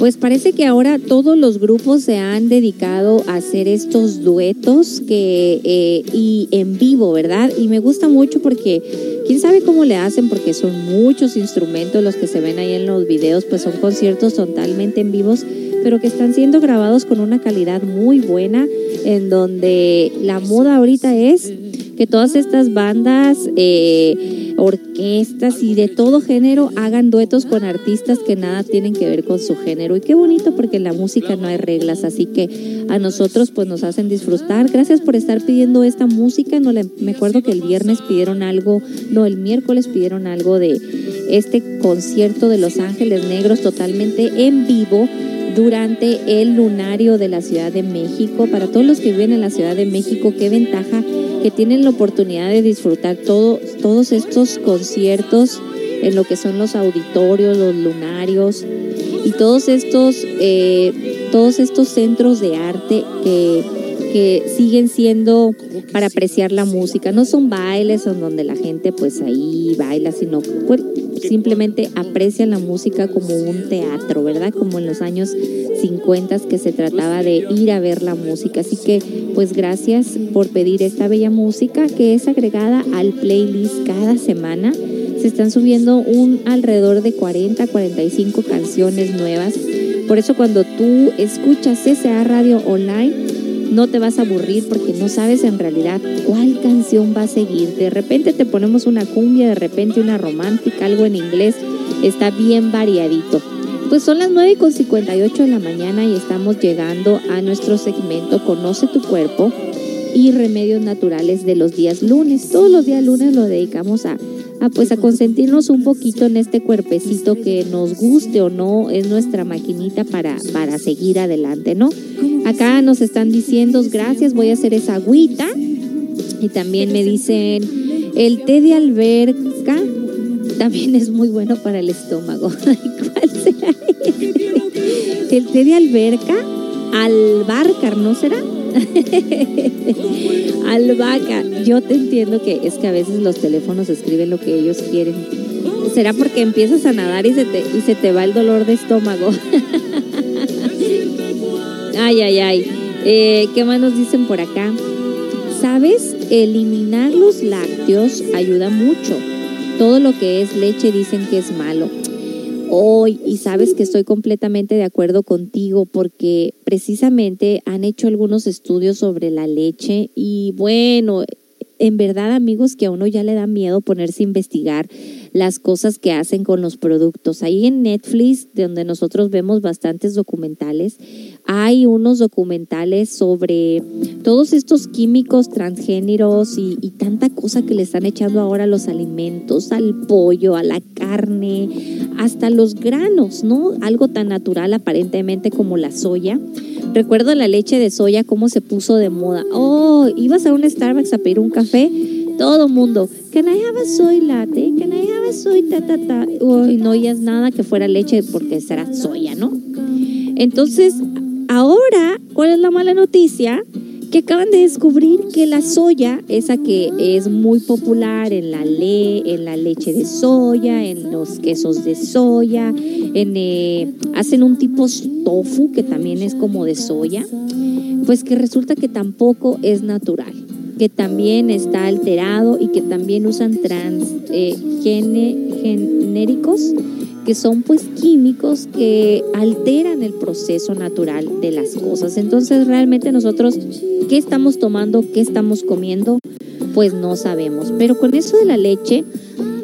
Pues parece que ahora todos los grupos se han dedicado a hacer estos duetos que eh, y en vivo, ¿verdad? Y me gusta mucho porque quién sabe cómo le hacen porque son muchos instrumentos los que se ven ahí en los videos, pues son conciertos totalmente en vivos, pero que están siendo grabados con una calidad muy buena, en donde la moda ahorita es que todas estas bandas, eh, orquestas y de todo género hagan duetos con artistas que nada tienen que ver con su género. Y qué bonito porque en la música no hay reglas, así que a nosotros pues nos hacen disfrutar. Gracias por estar pidiendo esta música. No le, me acuerdo que el viernes pidieron algo, no, el miércoles pidieron algo de este concierto de Los Ángeles Negros totalmente en vivo durante el lunario de la Ciudad de México. Para todos los que viven en la Ciudad de México, qué ventaja que tienen la oportunidad de disfrutar todo, todos estos conciertos en lo que son los auditorios, los lunarios y todos estos, eh, todos estos centros de arte que, que siguen siendo para apreciar la música. No son bailes en donde la gente pues ahí baila, sino pues, simplemente aprecian la música como un teatro, ¿verdad? Como en los años 50 que se trataba de ir a ver la música. Así que pues gracias por pedir esta bella música que es agregada al playlist cada semana. Se están subiendo un alrededor de 40, 45 canciones nuevas. Por eso cuando tú escuchas CCA Radio Online, no te vas a aburrir porque no sabes en realidad cuál canción va a seguir. De repente te ponemos una cumbia, de repente una romántica, algo en inglés. Está bien variadito. Pues son las 9 con 58 de la mañana y estamos llegando a nuestro segmento Conoce tu cuerpo y remedios naturales de los días lunes. Todos los días lunes lo dedicamos a, a, pues a consentirnos un poquito en este cuerpecito que nos guste o no, es nuestra maquinita para, para seguir adelante, ¿no? Acá nos están diciendo gracias, voy a hacer esa agüita. Y también me dicen, el té de alberca también es muy bueno para el estómago. ¿Cuál será? El té de alberca, albarcar, ¿no será? Albahaca, yo te entiendo que es que a veces los teléfonos escriben lo que ellos quieren. ¿Será porque empiezas a nadar y se te, y se te va el dolor de estómago? ay, ay, ay. Eh, ¿Qué más nos dicen por acá? ¿Sabes? Eliminar los lácteos ayuda mucho. Todo lo que es leche dicen que es malo. Hoy, y sabes que estoy completamente de acuerdo contigo porque precisamente han hecho algunos estudios sobre la leche y bueno, en verdad amigos que a uno ya le da miedo ponerse a investigar las cosas que hacen con los productos. Ahí en Netflix, donde nosotros vemos bastantes documentales, hay unos documentales sobre todos estos químicos transgéneros y, y, tanta cosa que le están echando ahora a los alimentos, al pollo, a la carne, hasta los granos, ¿no? Algo tan natural aparentemente como la soya. Recuerdo la leche de soya, cómo se puso de moda. Oh, ibas a un Starbucks a pedir un café, todo mundo, can I have a soy latte? Can I have a soy ta ta ta? No oías nada que fuera leche porque será soya, ¿no? Entonces, ahora, ¿cuál es la mala noticia? que acaban de descubrir que la soya, esa que es muy popular en la, le en la leche de soya, en los quesos de soya, en, eh, hacen un tipo tofu que también es como de soya, pues que resulta que tampoco es natural, que también está alterado y que también usan transgenéricos. Eh, que son pues químicos que alteran el proceso natural de las cosas. Entonces realmente nosotros, ¿qué estamos tomando? ¿Qué estamos comiendo? Pues no sabemos. Pero con eso de la leche,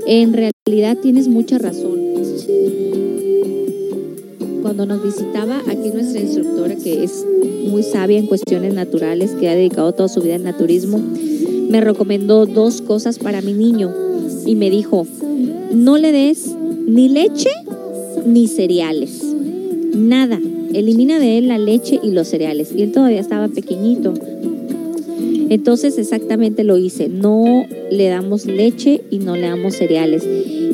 en realidad tienes mucha razón. Cuando nos visitaba aquí nuestra instructora, que es muy sabia en cuestiones naturales, que ha dedicado toda su vida al naturismo, me recomendó dos cosas para mi niño y me dijo, no le des ni leche ni cereales. Nada. Elimina de él la leche y los cereales. Y él todavía estaba pequeñito. Entonces exactamente lo hice. No le damos leche y no le damos cereales.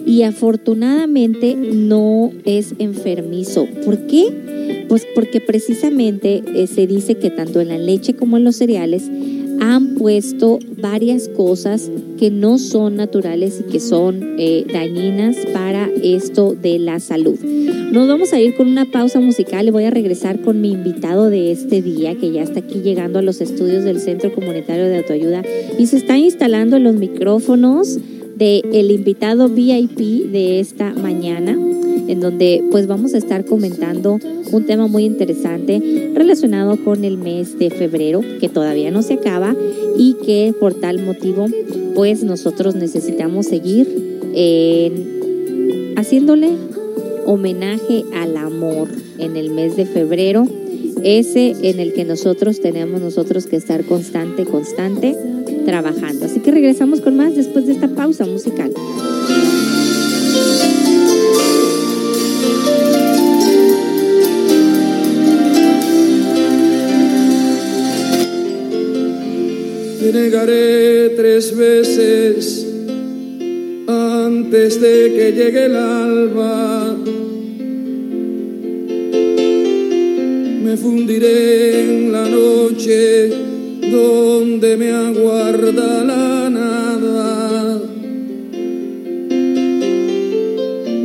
Y afortunadamente no es enfermizo. ¿Por qué? Pues porque precisamente eh, se dice que tanto en la leche como en los cereales han puesto varias cosas que no son naturales y que son eh, dañinas para esto de la salud. Nos vamos a ir con una pausa musical y voy a regresar con mi invitado de este día que ya está aquí llegando a los estudios del Centro Comunitario de Autoayuda y se está instalando los micrófonos del el invitado VIP de esta mañana en donde pues vamos a estar comentando un tema muy interesante relacionado con el mes de febrero que todavía no se acaba y que por tal motivo pues nosotros necesitamos seguir eh, haciéndole homenaje al amor en el mes de febrero ese en el que nosotros tenemos nosotros que estar constante, constante trabajando. Así que regresamos con más después de esta pausa musical. Te negaré tres veces antes de que llegue el alba. Me fundiré en la noche donde me aguarda la nada.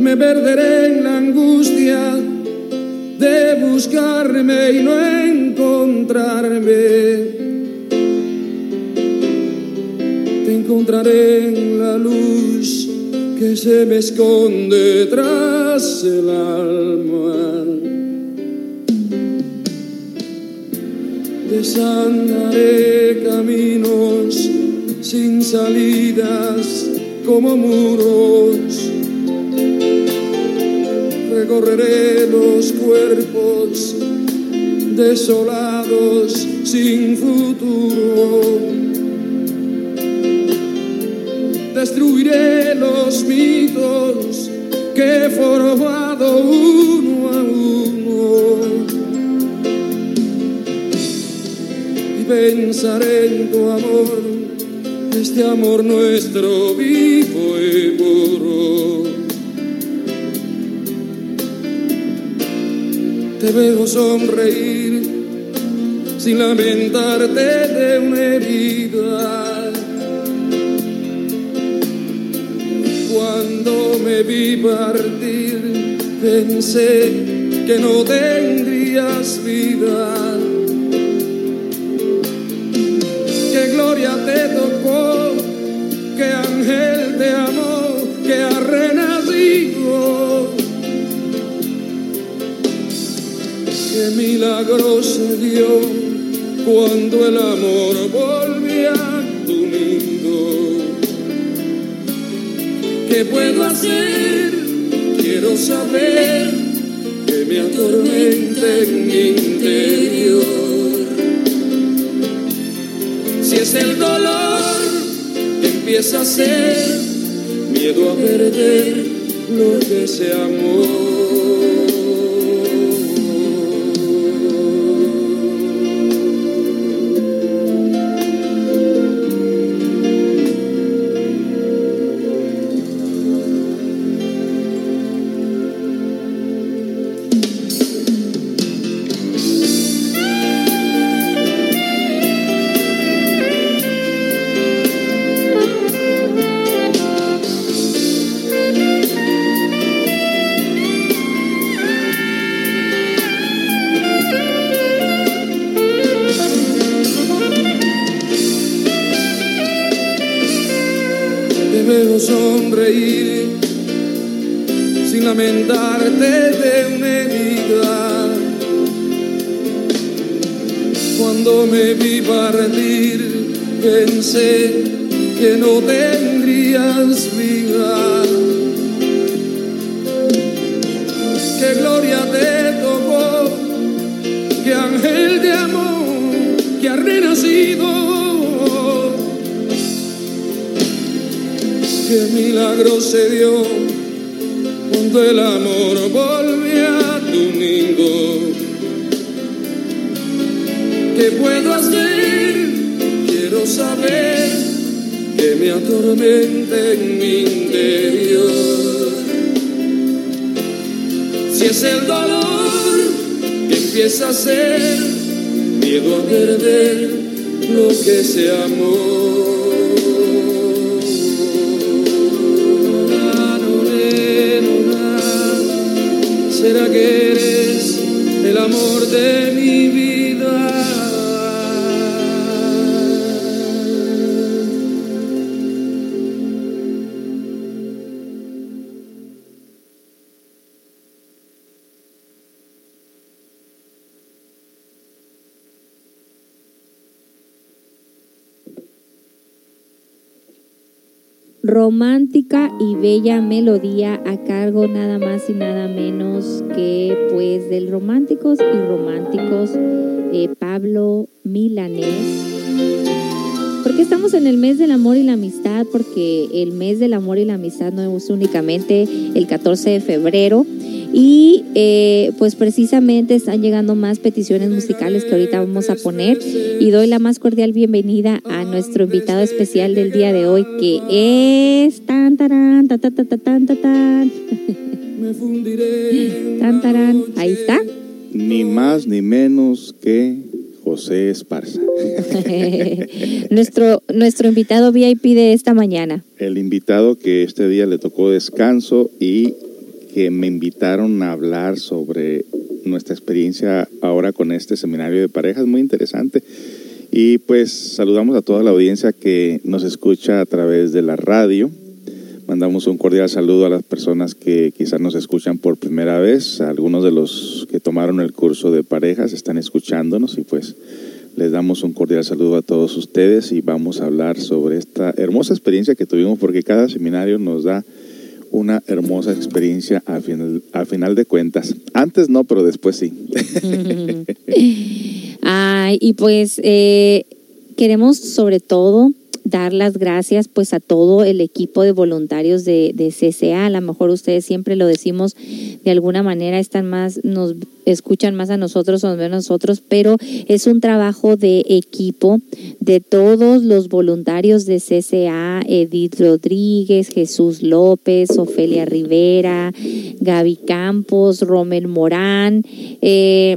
Me perderé en la angustia de buscarme y no encontrarme. Te encontraré en la luz que se me esconde tras el alma. Desandaré caminos sin salidas como muros. Recorreré los cuerpos desolados sin futuro. Destruiré los mitos que he formado. Pensaré en tu amor, este amor nuestro vivo y puro. Te veo sonreír sin lamentarte de una herida. Cuando me vi partir, pensé que no tendrías vida. Te tocó, que ángel te amó, que ha renacido. Qué milagro se dio cuando el amor volvió a tu nido. ¿Qué puedo hacer? Quiero saber que me atormenta en mi interior. Es el dolor empieza a ser miedo a perder lo que se amó. Melodía a cargo nada más y nada menos que pues del románticos y románticos eh, Pablo Milanés. Porque estamos en el mes del amor y la amistad, porque el mes del amor y la amistad no es únicamente el 14 de febrero. Y eh, pues precisamente están llegando más peticiones musicales que ahorita vamos a poner. Y doy la más cordial bienvenida a nuestro invitado especial del día de hoy, que es tan tarán, ta, ta, ta, ta, tan, ta, tan. Tan tarán. Ahí está. Ni más ni menos que José Esparza. nuestro, nuestro invitado VIP de esta mañana. El invitado que este día le tocó descanso y que me invitaron a hablar sobre nuestra experiencia ahora con este seminario de parejas, muy interesante. Y pues saludamos a toda la audiencia que nos escucha a través de la radio. Mandamos un cordial saludo a las personas que quizás nos escuchan por primera vez. Algunos de los que tomaron el curso de parejas están escuchándonos y pues les damos un cordial saludo a todos ustedes y vamos a hablar sobre esta hermosa experiencia que tuvimos porque cada seminario nos da una hermosa experiencia a final, final de cuentas. Antes no, pero después sí. Ay, y pues eh, queremos sobre todo dar las gracias pues a todo el equipo de voluntarios de, de, CCA. A lo mejor ustedes siempre lo decimos de alguna manera, están más, nos escuchan más a nosotros o a nosotros, pero es un trabajo de equipo de todos los voluntarios de CCA, Edith Rodríguez, Jesús López, Ofelia Rivera, Gaby Campos, Romer Morán, eh,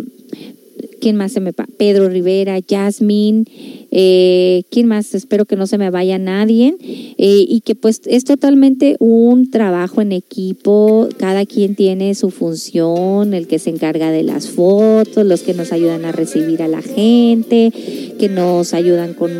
¿quién más se me pa? Pedro Rivera, Jasmine, eh, ¿quién más? Espero que no se me vaya nadie eh, y que pues es totalmente un trabajo en equipo, cada quien tiene su función, el que se encarga de las fotos, los que nos ayudan a recibir a la gente, que nos ayudan con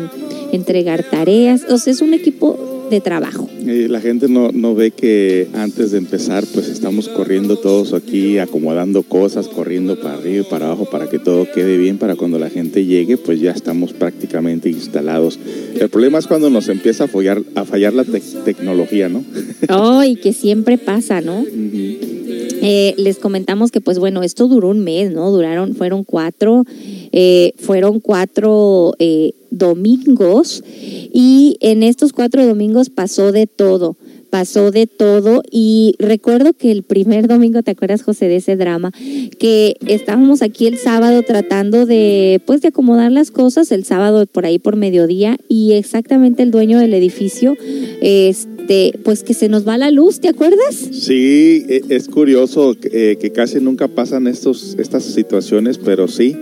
entregar tareas, o sea, es un equipo de trabajo. La gente no, no ve que antes de empezar pues estamos corriendo todos aquí, acomodando cosas, corriendo para arriba y para abajo para que todo quede bien, para cuando la gente llegue pues ya estamos prácticamente instalados. El problema es cuando nos empieza a fallar, a fallar la te tecnología, ¿no? Oh, y que siempre pasa, ¿no? Eh, les comentamos que pues bueno, esto duró un mes, ¿no? Duraron, fueron cuatro, eh, fueron cuatro eh, domingos y en estos cuatro domingos pasó de todo pasó de todo y recuerdo que el primer domingo, ¿te acuerdas José de ese drama? Que estábamos aquí el sábado tratando de pues de acomodar las cosas el sábado por ahí por mediodía y exactamente el dueño del edificio este pues que se nos va la luz, ¿te acuerdas? Sí, e, es curioso que, que casi nunca pasan estos estas situaciones, pero sí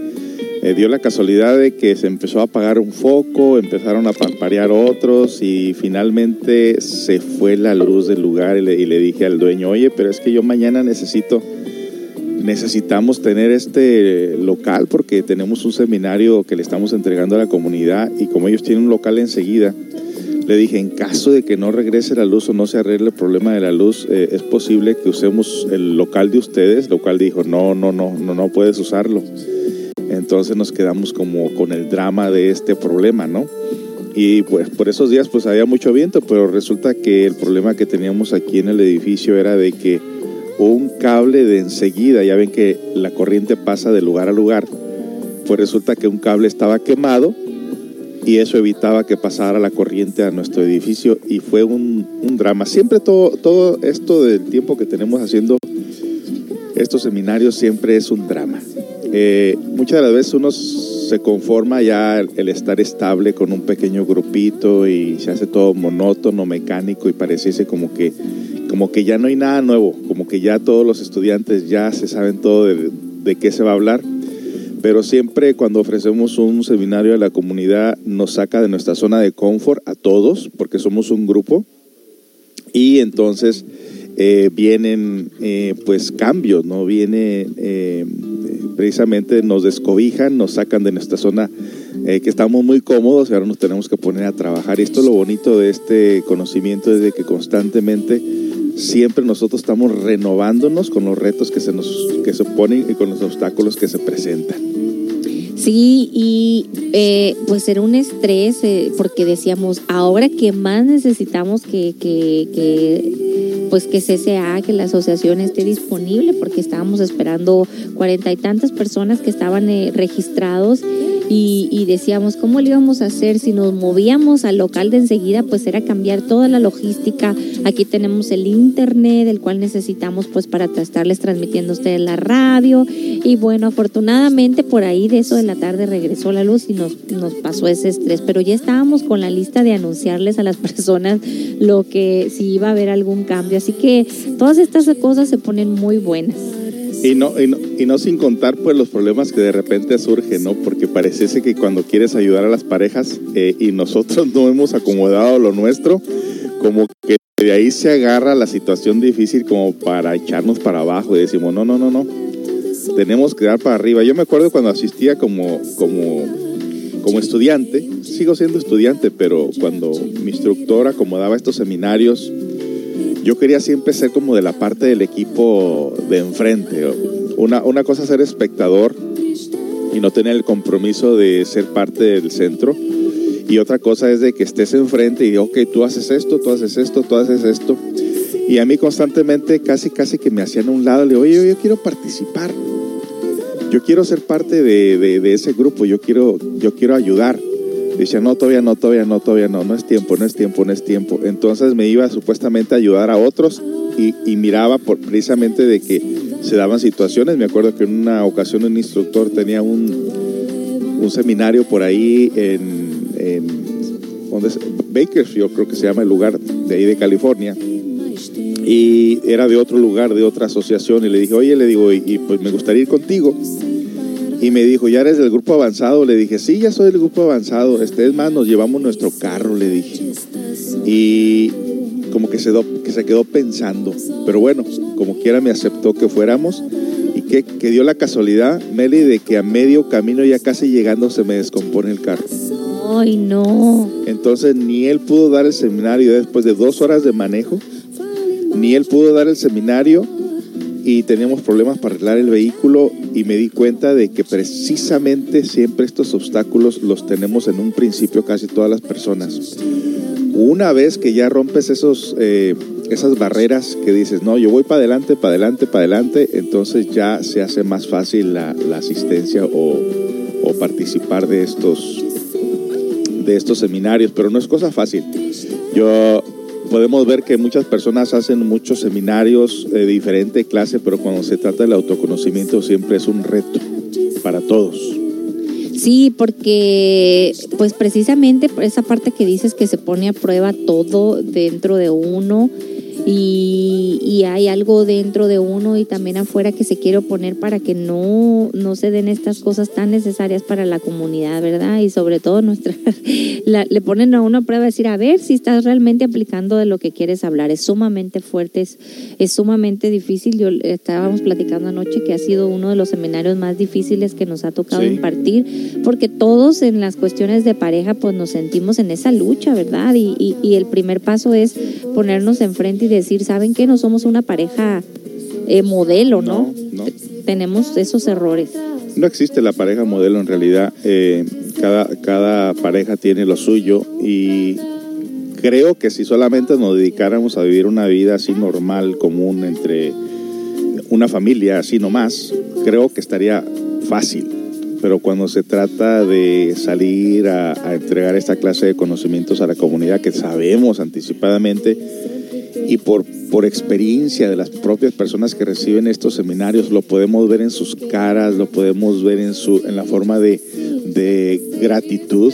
eh, dio la casualidad de que se empezó a apagar un foco, empezaron a parparear otros y finalmente se fue la luz del lugar y le, y le, dije al dueño, oye, pero es que yo mañana necesito, necesitamos tener este local porque tenemos un seminario que le estamos entregando a la comunidad y como ellos tienen un local enseguida, le dije, en caso de que no regrese la luz o no se arregle el problema de la luz, eh, es posible que usemos el local de ustedes. Lo cual dijo, no, no, no, no, no puedes usarlo. Entonces nos quedamos como con el drama de este problema, ¿no? Y pues por esos días pues había mucho viento, pero resulta que el problema que teníamos aquí en el edificio era de que un cable de enseguida, ya ven que la corriente pasa de lugar a lugar, pues resulta que un cable estaba quemado y eso evitaba que pasara la corriente a nuestro edificio y fue un, drama. Siempre todo esto del tiempo que tenemos haciendo estos seminarios siempre es un drama. Eh, muchas de las veces uno se conforma ya el estar estable con un pequeño grupito y se hace todo monótono, mecánico y pareciese como que, como que ya no hay nada nuevo, como que ya todos los estudiantes ya se saben todo de, de qué se va a hablar. Pero siempre cuando ofrecemos un seminario a la comunidad nos saca de nuestra zona de confort a todos, porque somos un grupo. Y entonces eh, vienen eh, pues cambios, ¿no? Viene precisamente nos descobijan, nos sacan de nuestra zona eh, que estamos muy cómodos y ahora nos tenemos que poner a trabajar. Y esto es lo bonito de este conocimiento, es de que constantemente siempre nosotros estamos renovándonos con los retos que se nos que se ponen y con los obstáculos que se presentan. Sí, y eh, pues era un estrés eh, porque decíamos, ahora que más necesitamos que, que, que, pues que CCA, que la asociación esté disponible, porque estábamos esperando cuarenta y tantas personas que estaban eh, registrados y, y decíamos, ¿cómo le íbamos a hacer? Si nos movíamos al local de enseguida, pues era cambiar toda la logística. Aquí tenemos el internet, el cual necesitamos pues para estarles transmitiendo a ustedes la radio. Y bueno, afortunadamente por ahí de eso de la tarde regresó la luz y nos, nos pasó ese estrés. Pero ya estábamos con la lista de anunciarles a las personas lo que si iba a haber algún cambio. Así que todas estas cosas se ponen muy buenas. Y no, y no, y no sin contar pues los problemas que de repente surgen, ¿no? Porque pareciese que cuando quieres ayudar a las parejas eh, y nosotros no hemos acomodado lo nuestro, como que de ahí se agarra la situación difícil como para echarnos para abajo y decimos, no, no, no, no, tenemos que dar para arriba. Yo me acuerdo cuando asistía como, como, como estudiante, sigo siendo estudiante, pero cuando mi instructor acomodaba estos seminarios, yo quería siempre ser como de la parte del equipo de enfrente. Una, una cosa es ser espectador y no tener el compromiso de ser parte del centro. Y otra cosa es de que estés enfrente y, ok, tú haces esto, tú haces esto, tú haces esto. Y a mí constantemente casi, casi que me hacían a un lado, le digo, oye, yo quiero participar. Yo quiero ser parte de, de- de ese grupo, yo quiero, yo quiero ayudar. Decía, no, todavía no, todavía no, todavía no, no es tiempo, no es tiempo, no es tiempo. Entonces me iba supuestamente a ayudar a otros y, miraba por, precisamente de que se daban situaciones. Me acuerdo que en una ocasión un instructor tenía un, seminario por ahí en, en ¿dónde es? Bakersfield, creo que se llama el lugar de ahí de California. Y era de otro lugar, de otra asociación. Y le dije, oye, le digo, y pues me gustaría ir contigo. Y me dijo, ¿ya eres del grupo avanzado? Le dije, sí, ya soy del grupo avanzado. Este es más, nos llevamos nuestro carro, le dije. Y como que se, do- que se quedó pensando. Pero bueno, como quiera me aceptó que fuéramos. Y que, que dio la casualidad, Meli, de que a medio camino, ya casi llegando, se me descompone el carro. Ay, no. Entonces ni él pudo dar el seminario después de dos horas de manejo, ni él pudo dar el seminario y teníamos problemas para arreglar el vehículo y me di cuenta de que precisamente siempre estos obstáculos los tenemos en un principio casi todas las personas. Una vez que ya rompes esos, eh, esas barreras que dices, no, yo voy para adelante, para adelante, para adelante, entonces ya se hace más fácil la, la asistencia o, o participar de estos, de estos seminarios, pero no es cosa fácil. Yo podemos ver que muchas personas hacen muchos seminarios de diferente clase, pero cuando se trata del autoconocimiento siempre es un reto para todos. Sí, porque pues precisamente por esa parte que dices que se pone a prueba todo dentro de uno y, y hay algo dentro de uno y también afuera que se quiere oponer para que no, no se den estas cosas tan necesarias para la comunidad, ¿verdad? Y sobre todo nuestra, la- le ponen a uno a prueba decir, a ver si estás realmente aplicando de lo que quieres hablar. Es sumamente fuerte, es, es sumamente difícil. Yo estábamos platicando anoche que ha sido uno de los seminarios más difíciles que nos ha tocado Sí. impartir, porque todos en las cuestiones de pareja pues nos sentimos en esa lucha, ¿verdad? Y, y- y el primer paso es ponernos enfrente y decir, ¿saben qué? No somos una pareja eh, modelo, ¿no? No, Tenemos esos errores. No existe la pareja modelo en realidad. eh, cada, cada pareja tiene lo suyo y creo que si solamente nos dedicáramos a vivir una vida así normal, común, entre una familia así nomás, creo que estaría fácil. Pero cuando se trata de salir a, a entregar esta clase de conocimientos a la comunidad que sabemos anticipadamente y por, por experiencia de las propias personas que reciben estos seminarios, lo podemos ver en sus caras, lo podemos ver en, su, en la forma de, de gratitud,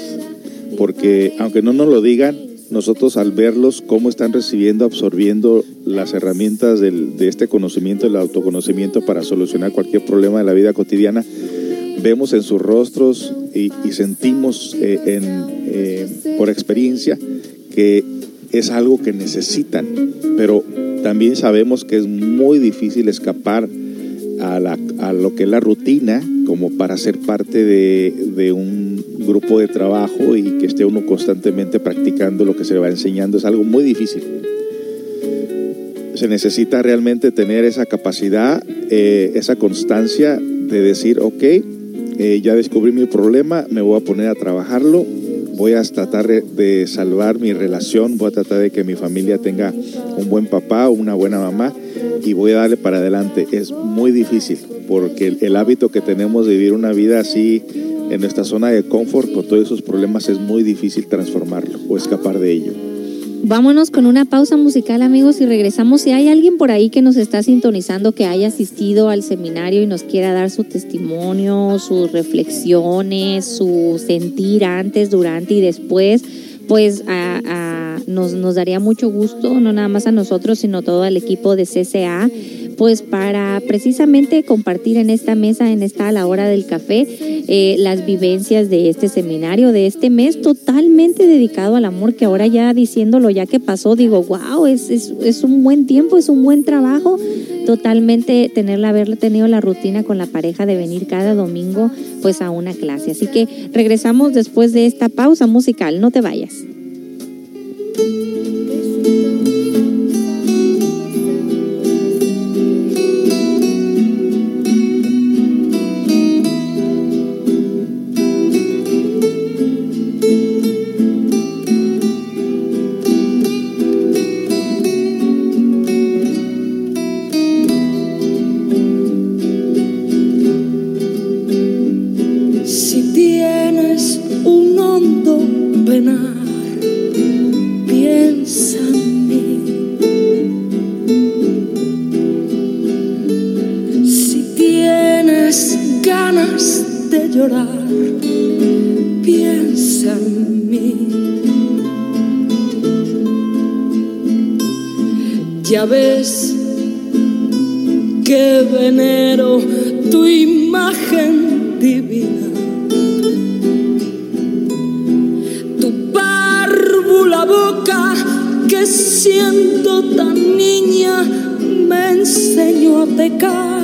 porque aunque no nos lo digan, nosotros al verlos cómo están recibiendo, absorbiendo las herramientas del- de este conocimiento, el autoconocimiento para solucionar cualquier problema de la vida cotidiana, vemos en sus rostros y, sentimos eh, en, eh, por experiencia que es algo que necesitan, pero también sabemos que es muy difícil escapar a, la- a lo que es la rutina como para ser parte de, de un grupo de trabajo y que esté uno constantemente practicando lo que se va enseñando. Es algo muy difícil. Se necesita realmente tener esa capacidad, eh, esa constancia de decir, ok, eh, ya descubrí mi problema, me voy a poner a trabajarlo, voy a tratar de, salvar mi relación, voy a tratar de que mi familia tenga un buen papá una buena mamá y voy a darle para adelante. Es muy difícil porque el, el hábito que tenemos de vivir una vida así en nuestra zona de confort, con todos esos problemas, es muy difícil transformarlo o escapar de ello. Vámonos con una pausa musical, amigos, y regresamos. Si hay alguien por ahí que nos está sintonizando, que haya asistido al seminario y nos quiera dar su testimonio, sus reflexiones, su sentir antes, durante y después, pues a- nos, nos daría mucho gusto, no nada más a nosotros, sino todo al equipo de CCA, pues para precisamente compartir en esta mesa, en esta a la hora del café, eh, las vivencias de este seminario, de este mes totalmente dedicado al amor, que ahora ya diciéndolo ya que pasó, digo, wow, es, es, es un buen tiempo, es un buen trabajo, totalmente tenerla, haber tenido la rutina con la pareja de venir cada domingo pues a una clase. Así que regresamos después de esta pausa musical, no te vayas. Piensa en mí. Ya ves que venero tu imagen divina. Tu párvula boca que siendo tan niña me enseñó a pecar.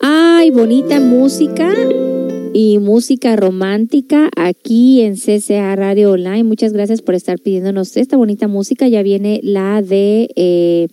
Ay, bonita música y música romántica aquí en CCA Radio Online. Muchas gracias por estar pidiéndonos esta bonita música. Ya viene la de eh,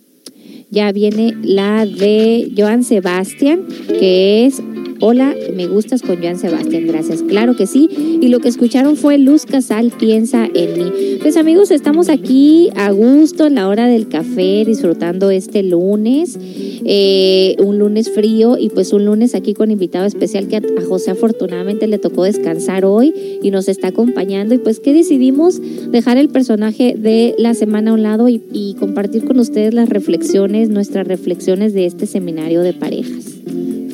ya viene la de Joan Sebastián, que es Hola, me gustas con Joan Sebastián. Gracias. Claro que sí. Y lo que escucharon fue Luz Casal, piensa en mí. Pues amigos, estamos aquí a gusto en la hora del café, disfrutando este lunes. eh, un lunes frío y pues un lunes aquí con invitado especial que a, José afortunadamente le tocó descansar hoy y nos está acompañando. Y pues que decidimos dejar el personaje de la semana a un lado y, y compartir con ustedes las reflexiones, nuestras reflexiones de este seminario de parejas.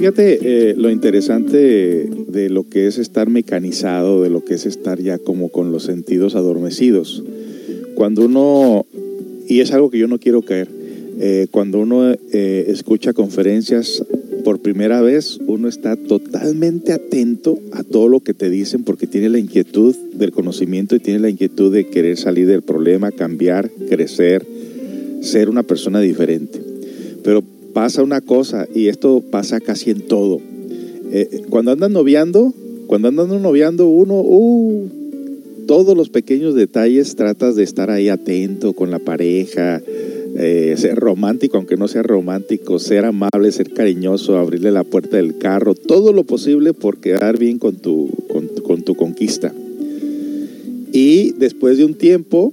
Fíjate eh, lo interesante de lo que es estar mecanizado, de lo que es estar ya como con los sentidos adormecidos. Cuando uno, y es algo que yo no quiero caer, eh, cuando uno eh, escucha conferencias por primera vez, uno está totalmente atento a todo lo que te dicen porque tiene la inquietud del conocimiento y tiene la inquietud de querer salir del problema, cambiar, crecer, ser una persona diferente. Pero pasa una cosa, y esto pasa casi en todo. Eh, cuando andan noviando, cuando andan noviando uno, uh, todos los pequeños detalles tratas de estar ahí atento con la pareja, eh, ser romántico, aunque no sea romántico, ser amable, ser cariñoso, abrirle la puerta del carro, todo lo posible por quedar bien con tu, con, con tu conquista. Y después de un tiempo,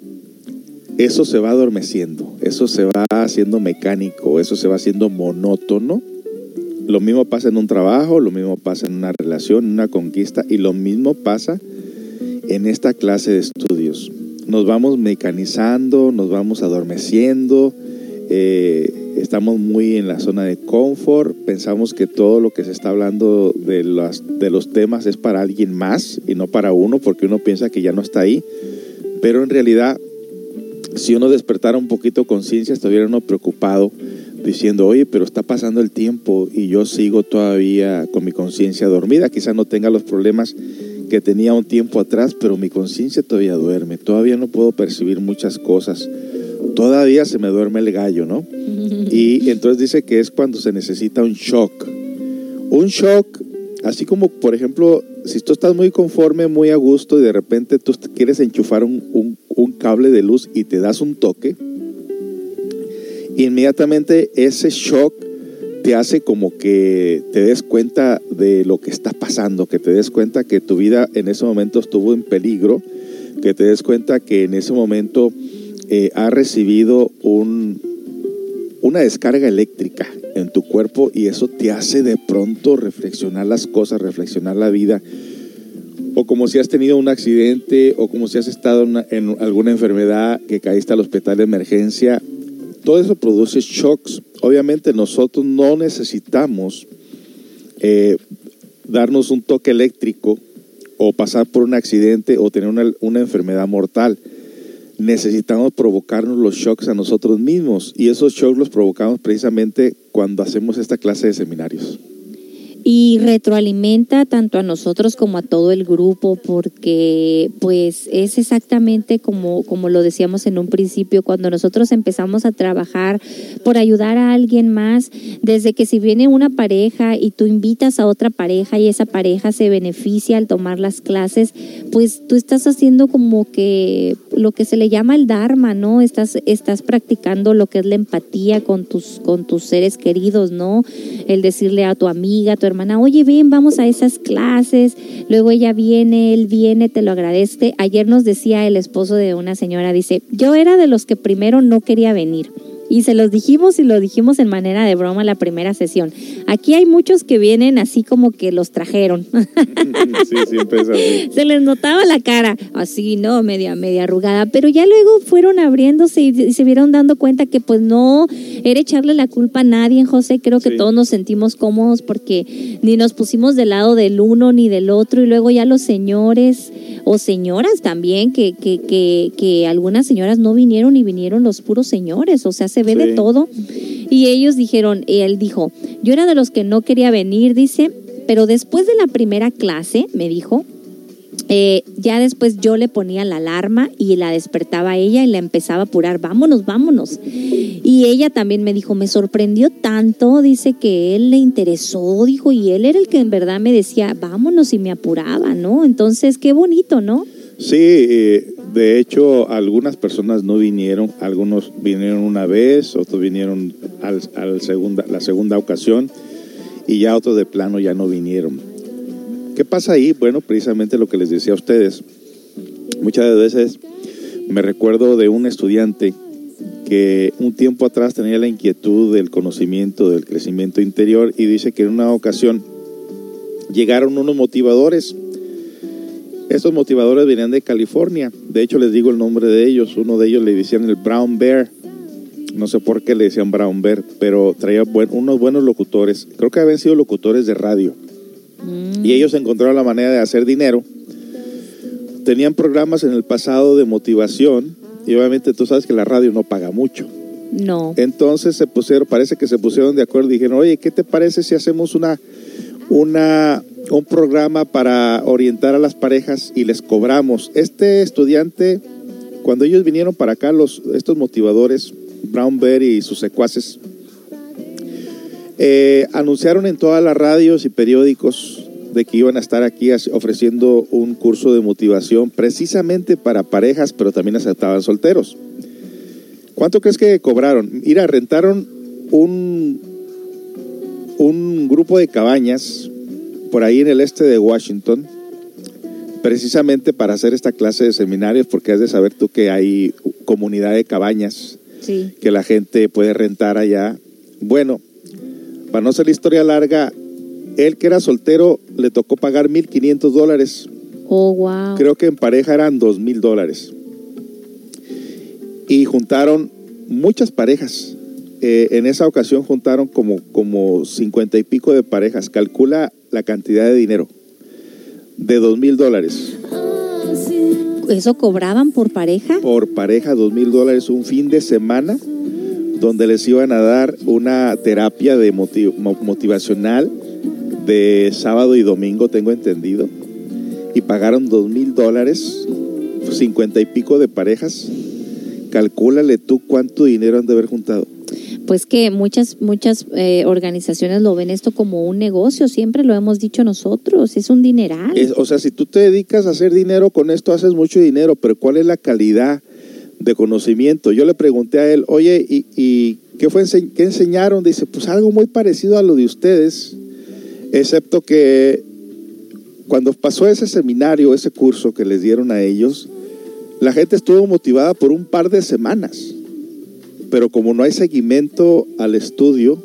eso se va adormeciendo, eso se va haciendo mecánico, eso se va haciendo monótono. Lo mismo pasa en un trabajo, lo mismo pasa en una relación, en una conquista, y lo mismo pasa en esta clase de estudios. Nos vamos mecanizando, nos vamos adormeciendo, eh, estamos muy en la zona de confort, pensamos que todo lo que se está hablando de, las, de los temas es para alguien más y no para uno, porque uno piensa que ya no está ahí, pero en realidad si uno despertara un poquito conciencia, estuviera uno preocupado diciendo, oye, pero está pasando el tiempo y yo sigo todavía con mi conciencia dormida. Quizás no tenga los problemas que tenía un tiempo atrás, pero mi conciencia todavía duerme. Todavía no puedo percibir muchas cosas. Todavía se me duerme el gallo, ¿no? Y entonces dice que es cuando se necesita un shock. Un shock, así como, por ejemplo, si tú estás muy conforme, muy a gusto y de repente tú quieres enchufar un, un, cable de luz y te das un toque, inmediatamente ese shock te hace como que te des cuenta de lo que está pasando, que te des cuenta que tu vida en ese momento estuvo en peligro, que te des cuenta que en ese momento eh, has recibido un, una descarga eléctrica en tu cuerpo y eso te hace de pronto reflexionar las cosas, reflexionar la vida. O como si has tenido un accidente o como si has estado en, una- en alguna enfermedad que caíste al hospital de emergencia. Todo eso produce shocks. Obviamente nosotros no necesitamos eh, darnos un toque eléctrico o pasar por un accidente o tener una enfermedad mortal. Necesitamos provocarnos los shocks a nosotros mismos y esos shocks los provocamos precisamente cuando hacemos esta clase de seminarios. Y retroalimenta tanto a nosotros como a todo el grupo porque pues es exactamente como, como lo decíamos en un principio, cuando nosotros empezamos a trabajar por ayudar a alguien más, desde que si viene una pareja y tú invitas a otra pareja y esa pareja se beneficia al tomar las clases, pues tú estás haciendo como que lo que se le llama el Dharma, ¿no? Estás, estás practicando lo que es la empatía con tus, con tus seres queridos, ¿no? El decirle a tu amiga, a tu hermana, oye, ven, vamos a esas clases. Luego ella viene, él viene, te lo agradece. Ayer nos decía el esposo de una señora, dice, yo era de los que primero no quería venir. Y se los dijimos y lo dijimos en manera de broma la primera sesión. Aquí hay muchos que vienen así como que los trajeron. sí, siempre es así. se les notaba la cara, así, ¿no? Media, media arrugada, pero ya luego fueron abriéndose y, se vieron dando cuenta que pues no era echarle la culpa a nadie, José, creo que todos nos sentimos cómodos porque ni nos pusimos del lado del uno ni del otro y luego ya los señores o señoras también, que, que, que, que algunas señoras no vinieron y vinieron los puros señores, o sea, se ve de todo. Y ellos dijeron, él dijo, yo era de los que no quería venir, dice, pero después de la primera clase, me dijo, eh, ya después yo le ponía la alarma y la despertaba a ella y la empezaba a apurar, vámonos, vámonos. Y ella también me dijo, me sorprendió tanto, dice que él le interesó, dijo, y él era el que en verdad me decía, vámonos y me apuraba, ¿no? Entonces, qué bonito, ¿no? Sí, eh, de hecho, algunas personas no vinieron, algunos vinieron una vez, otros vinieron al, al segunda, la segunda ocasión y ya otros de plano ya no vinieron. ¿Qué pasa ahí? Bueno, precisamente lo que les decía a ustedes. Muchas veces me recuerdo de un estudiante que un tiempo atrás tenía la inquietud del conocimiento, del crecimiento interior y dice que en una ocasión llegaron unos motivadores. Estos motivadores venían de California. De hecho, les digo el nombre de ellos. Uno de ellos le decían el Brown Bear. No sé por qué le decían Brown Bear, pero traía buen- unos buenos locutores. Creo que habían sido locutores de radio. Y ellos encontraron la manera de hacer dinero. Tenían programas en el pasado de motivación. Y obviamente tú sabes que la radio no paga mucho. No. Entonces se pusieron, parece que se pusieron de acuerdo y dijeron, oye, ¿qué te parece si hacemos una, una, un programa para orientar a las parejas y les cobramos? Este estudiante, cuando ellos vinieron para acá, los, estos motivadores, Brown Bear y sus secuaces, eh, anunciaron en todas las radios y periódicos de que iban a estar aquí ofreciendo un curso de motivación precisamente para parejas, pero también aceptaban solteros. ¿Cuánto crees que cobraron? Mira, rentaron un, un grupo de cabañas por ahí en el este de Washington, precisamente para hacer esta clase de seminarios, porque has de saber tú que hay comunidad de cabañas Sí. que la gente puede rentar allá. Bueno, para no ser la historia larga, él que era soltero le tocó pagar 1.500 dólares. Oh, wow. Creo que en pareja eran 2.000 dólares. Y juntaron muchas parejas. Eh, en esa ocasión juntaron como, como 50 y pico de parejas. Calcula la cantidad de dinero. De 2.000 dólares. ¿Eso cobraban por pareja? por pareja, dos mil dólares un fin de semana, donde les iban a dar una terapia de motiv- mo- motivacional de sábado y domingo, tengo entendido, y pagaron dos mil dólares, cincuenta y pico de parejas. Calcúlale tú cuánto dinero han de haber juntado. Pues que muchas, muchas eh, organizaciones lo ven esto como un negocio, siempre lo hemos dicho nosotros, es un dineral. Es- o sea, si tú te dedicas a hacer dinero con esto, haces mucho dinero, pero ¿cuál es la calidad de conocimiento? Yo le pregunté a él, oye, ¿y, y qué, fue qué enseñaron? Dice, pues algo muy parecido a lo de ustedes, excepto que cuando pasó ese seminario, ese curso que les dieron a ellos, la gente estuvo motivada por un par de semanas, pero como no hay seguimiento al estudio,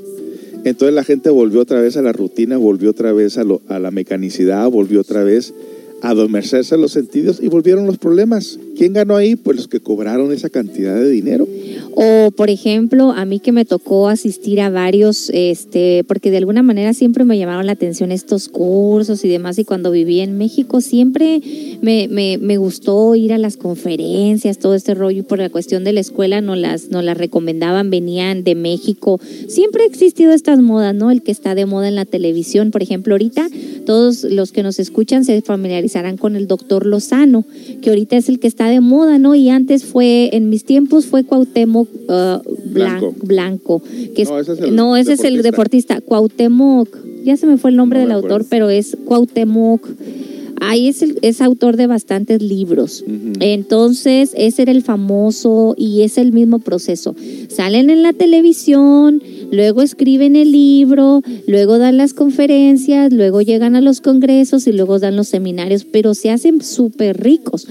entonces la gente volvió otra vez a la rutina, volvió otra vez a, lo- a la mecanicidad, volvió otra vez a adormecerse los sentidos y volvieron los problemas. ¿Quién ganó ahí? Pues los que cobraron esa cantidad de dinero. O, por ejemplo, a mí que me tocó asistir a varios, este, porque de alguna manera siempre me llamaron la atención estos cursos y demás, y cuando viví en México siempre me, me, me gustó ir a las conferencias, todo este rollo, y por la cuestión de la escuela nos las, nos las recomendaban, venían de México. Siempre ha existido estas modas, ¿no? El que está de moda en la televisión, por ejemplo, ahorita todos los que nos escuchan se familiarizarán con el doctor Lozano, que ahorita es el que está de moda, ¿no? Y antes fue, en mis tiempos fue Cuauhtémoc uh, Blanco. Blanco que es- No, ese es el no, ese es el deportista, Cuauhtémoc, ya se me fue el nombre No del autor, pero es Cuauhtémoc. Ahí es, el- es autor de bastantes libros. Entonces, ese era el famoso y es el mismo proceso. Salen en la televisión, luego escriben el libro, luego dan las conferencias, luego llegan a los congresos y luego dan los seminarios, pero se hacen súper ricos.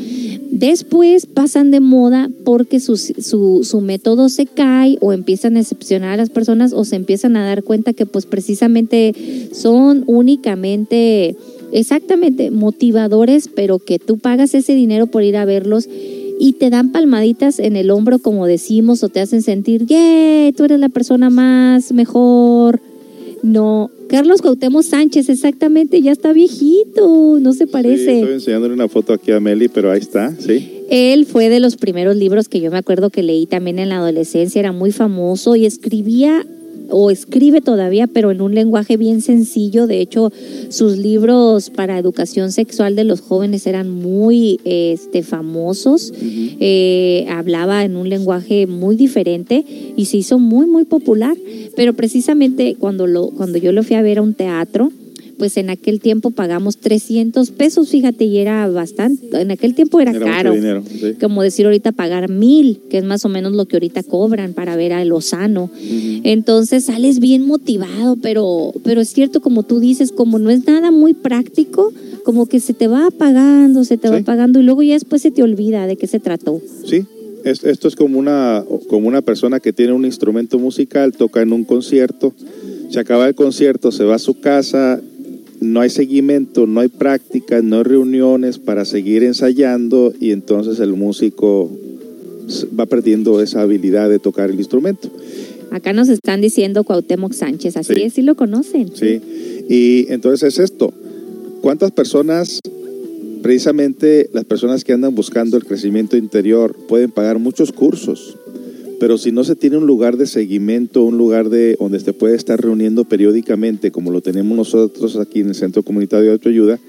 Después pasan de moda porque su, su, su método se cae o empiezan a decepcionar a las personas o se empiezan a dar cuenta que pues precisamente son únicamente, exactamente, motivadores, pero que tú pagas ese dinero por ir a verlos y te dan palmaditas en el hombro, como decimos, o te hacen sentir, ¡yay! Tú eres la persona más mejor. No, Carlos Cuauhtémoc Sánchez, exactamente, ya está viejito, no se Sí, parece. estoy enseñándole una foto aquí a Meli, pero ahí está, sí. Él fue de los primeros libros que yo me acuerdo que leí también en la adolescencia, era muy famoso y escribía o escribe todavía, pero en un lenguaje bien sencillo. De hecho, sus libros para educación sexual de los jóvenes eran muy este, famosos. Eh, hablaba en un lenguaje muy diferente y se hizo muy, muy popular. Pero precisamente cuando, lo, cuando yo lo fui a ver a un teatro, pues en aquel tiempo pagamos 300 pesos, fíjate, y era bastante, en aquel tiempo era, Era mucho caro. dinero, sí. Como decir ahorita pagar mil, que es más o menos lo que ahorita cobran para ver a Lozano. Entonces sales bien motivado, pero, pero es cierto, como tú dices, como no es nada muy práctico, como que se te va apagando, se te va apagando y luego ya después se te olvida de qué se trató. Sí, es- esto es como una, como una persona que tiene un instrumento musical, toca en un concierto, se acaba el concierto, se va a su casa, no hay seguimiento, no hay práctica, no hay reuniones para seguir ensayando y entonces el músico va perdiendo esa habilidad de tocar el instrumento. Acá nos están diciendo Cuauhtémoc Sánchez, así Sí. es, sí lo conocen. Sí, y entonces es esto. ¿Cuántas personas, precisamente las personas que andan buscando el crecimiento interior, pueden pagar muchos cursos? Pero si no se tiene un lugar de seguimiento, un lugar de donde se puede estar reuniendo periódicamente, como lo tenemos nosotros aquí en el Centro Comunitario de Autoayuda,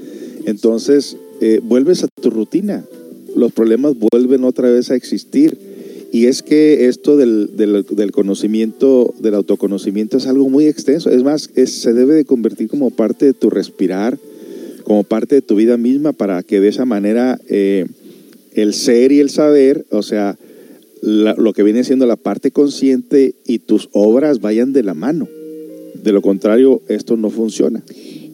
entonces eh, vuelves a tu rutina. Los problemas vuelven otra vez a existir. Y es que esto del, del- conocimiento, del autoconocimiento es algo muy extenso. Es más, se debe de convertir como parte de tu respirar, como parte de tu vida misma, para que de esa manera eh, el ser y el saber, o sea, la- lo que viene siendo la parte consciente y tus obras vayan de la mano. De lo contrario, esto no funciona.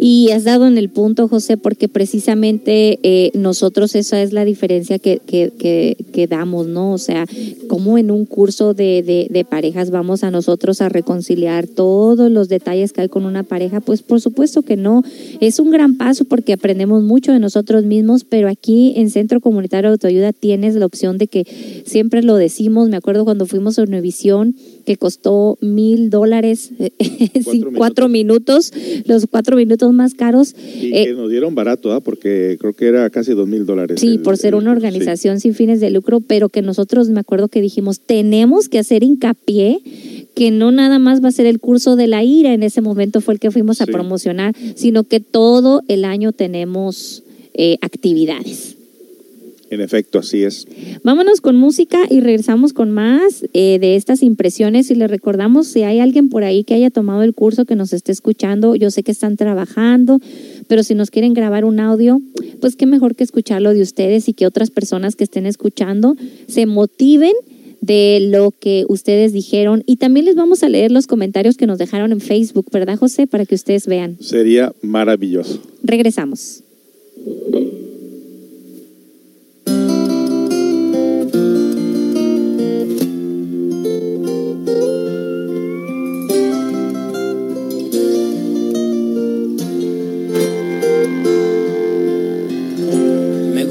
Y has dado en el punto, José, porque precisamente eh, nosotros esa es la diferencia que, que, que, que damos, ¿no? O sea, como en un curso de, de, de parejas vamos a nosotros a reconciliar todos los detalles que hay con una pareja, pues por supuesto que no. Es un gran paso porque aprendemos mucho de nosotros mismos, pero aquí en Centro Comunitario de Autoayuda tienes la opción de que siempre lo decimos, me acuerdo cuando fuimos a Univisión, que costó mil dólares, sí, cuatro minutos, los cuatro minutos más caros. Y Eh, que nos dieron barato, ¿ah? porque creo que era casi dos mil dólares. Sí, el- por ser el- una organización sin fines de lucro, pero que nosotros me acuerdo que dijimos, tenemos que hacer hincapié que no nada más va a ser el curso de la ira, en ese momento fue el que fuimos a Sí. promocionar, sino que todo el año tenemos eh, actividades. En efecto, así es. Vámonos con música y regresamos con más eh, de estas impresiones y les recordamos si hay alguien por ahí que haya tomado el curso que nos esté escuchando, yo sé que están trabajando, pero si nos quieren grabar un audio, pues qué mejor que escucharlo de ustedes y que otras personas que estén escuchando se motiven de lo que ustedes dijeron y también les vamos a leer los comentarios que nos dejaron en Facebook, ¿verdad José? Para que ustedes vean. Sería maravilloso. Regresamos.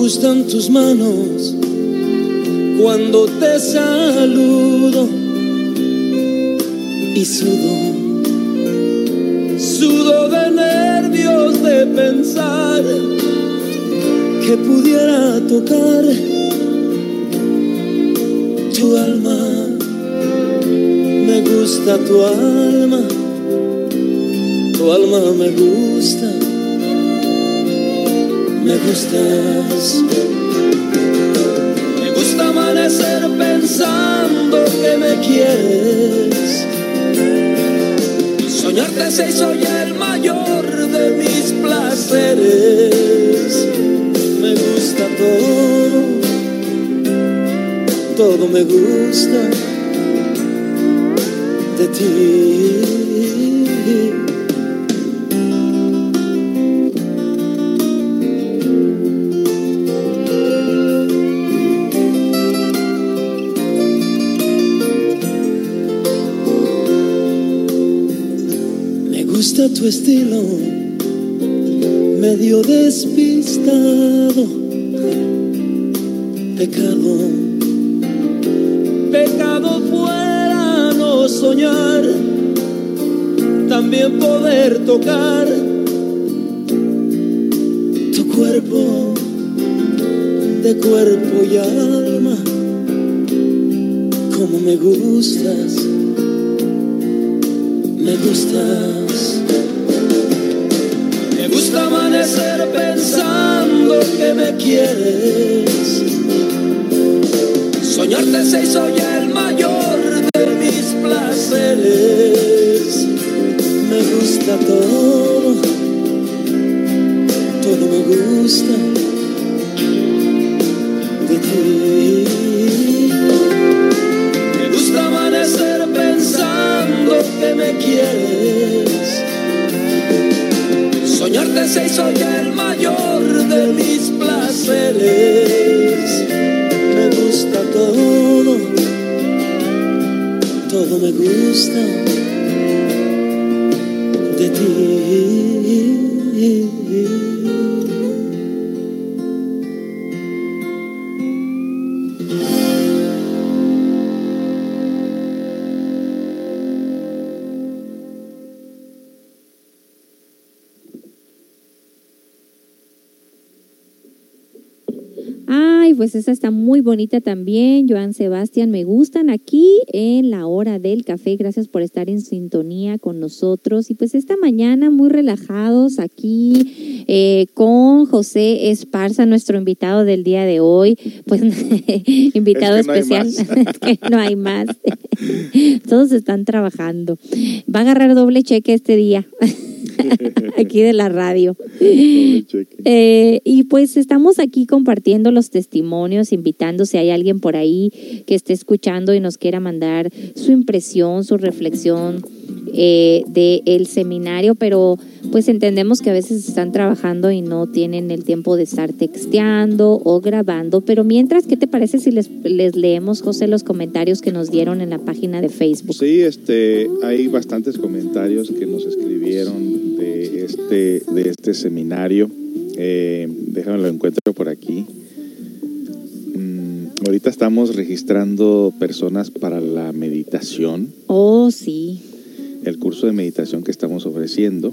Gustan tus manos cuando te saludo y sudo, sudo de nervios de pensar que pudiera tocar tu alma. Me gusta tu alma tu alma me gusta, me gustas. Me gusta amanecer pensando que me quieres. Soñarte se hizo ya el mayor de mis placeres. Me gusta todo, todo me gusta de ti. Tu estilo, medio despistado, pecado, pecado fuera no soñar, también poder tocar tu cuerpo de cuerpo y alma, como me gustas, me gustas. Gusta amanecer pensando que me quieres. Soñarte se hizo ya el mayor de mis placeres. Me gusta todo, todo me gusta Soñarte se pues esa está muy bonita también. Joan Sebastián, me gustan aquí en la hora del café. Gracias por estar en sintonía con nosotros. Y pues esta mañana muy relajados aquí eh, con José Esparza, nuestro invitado del día de hoy. Pues invitado Es que no hay especial. Es que no hay más. Todos están trabajando. Va a agarrar doble cheque este día. aquí de la radio. Eh, y pues estamos aquí compartiendo los testimonios, invitando si hay alguien por ahí que esté escuchando y nos quiera mandar su impresión, su reflexión eh, del seminario, pero pues entendemos que a veces están trabajando y no tienen el tiempo de estar texteando o grabando, pero mientras, ¿qué te parece si les, les leemos, José, los comentarios que nos dieron en la página de Facebook? Sí, este, hay bastantes comentarios que nos escribieron de este, de este seminario. Eh, déjame lo encuentro por aquí. Mm, ahorita estamos registrando personas para la meditación, Oh, sí. El curso de meditación que estamos ofreciendo.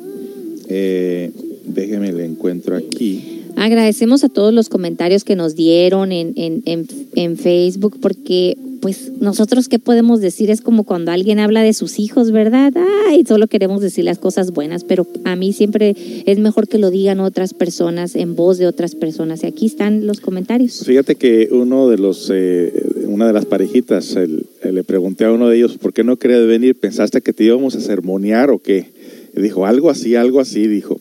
Eh, déjeme lo encuentro aquí. Agradecemos a todos los comentarios que nos dieron en, en, en, en Facebook porque pues nosotros qué podemos decir es como cuando alguien habla de sus hijos, ¿verdad? Ay, solo queremos decir las cosas buenas, pero a mí siempre es mejor que lo digan otras personas en voz de otras personas. Y aquí están los comentarios. Fíjate que uno de los, eh, una de las parejitas, el- eh, le pregunté a uno de ellos, ¿por qué no quería venir? ¿Pensaste que te íbamos a sermonear o qué? Y dijo, algo así, algo así, dijo.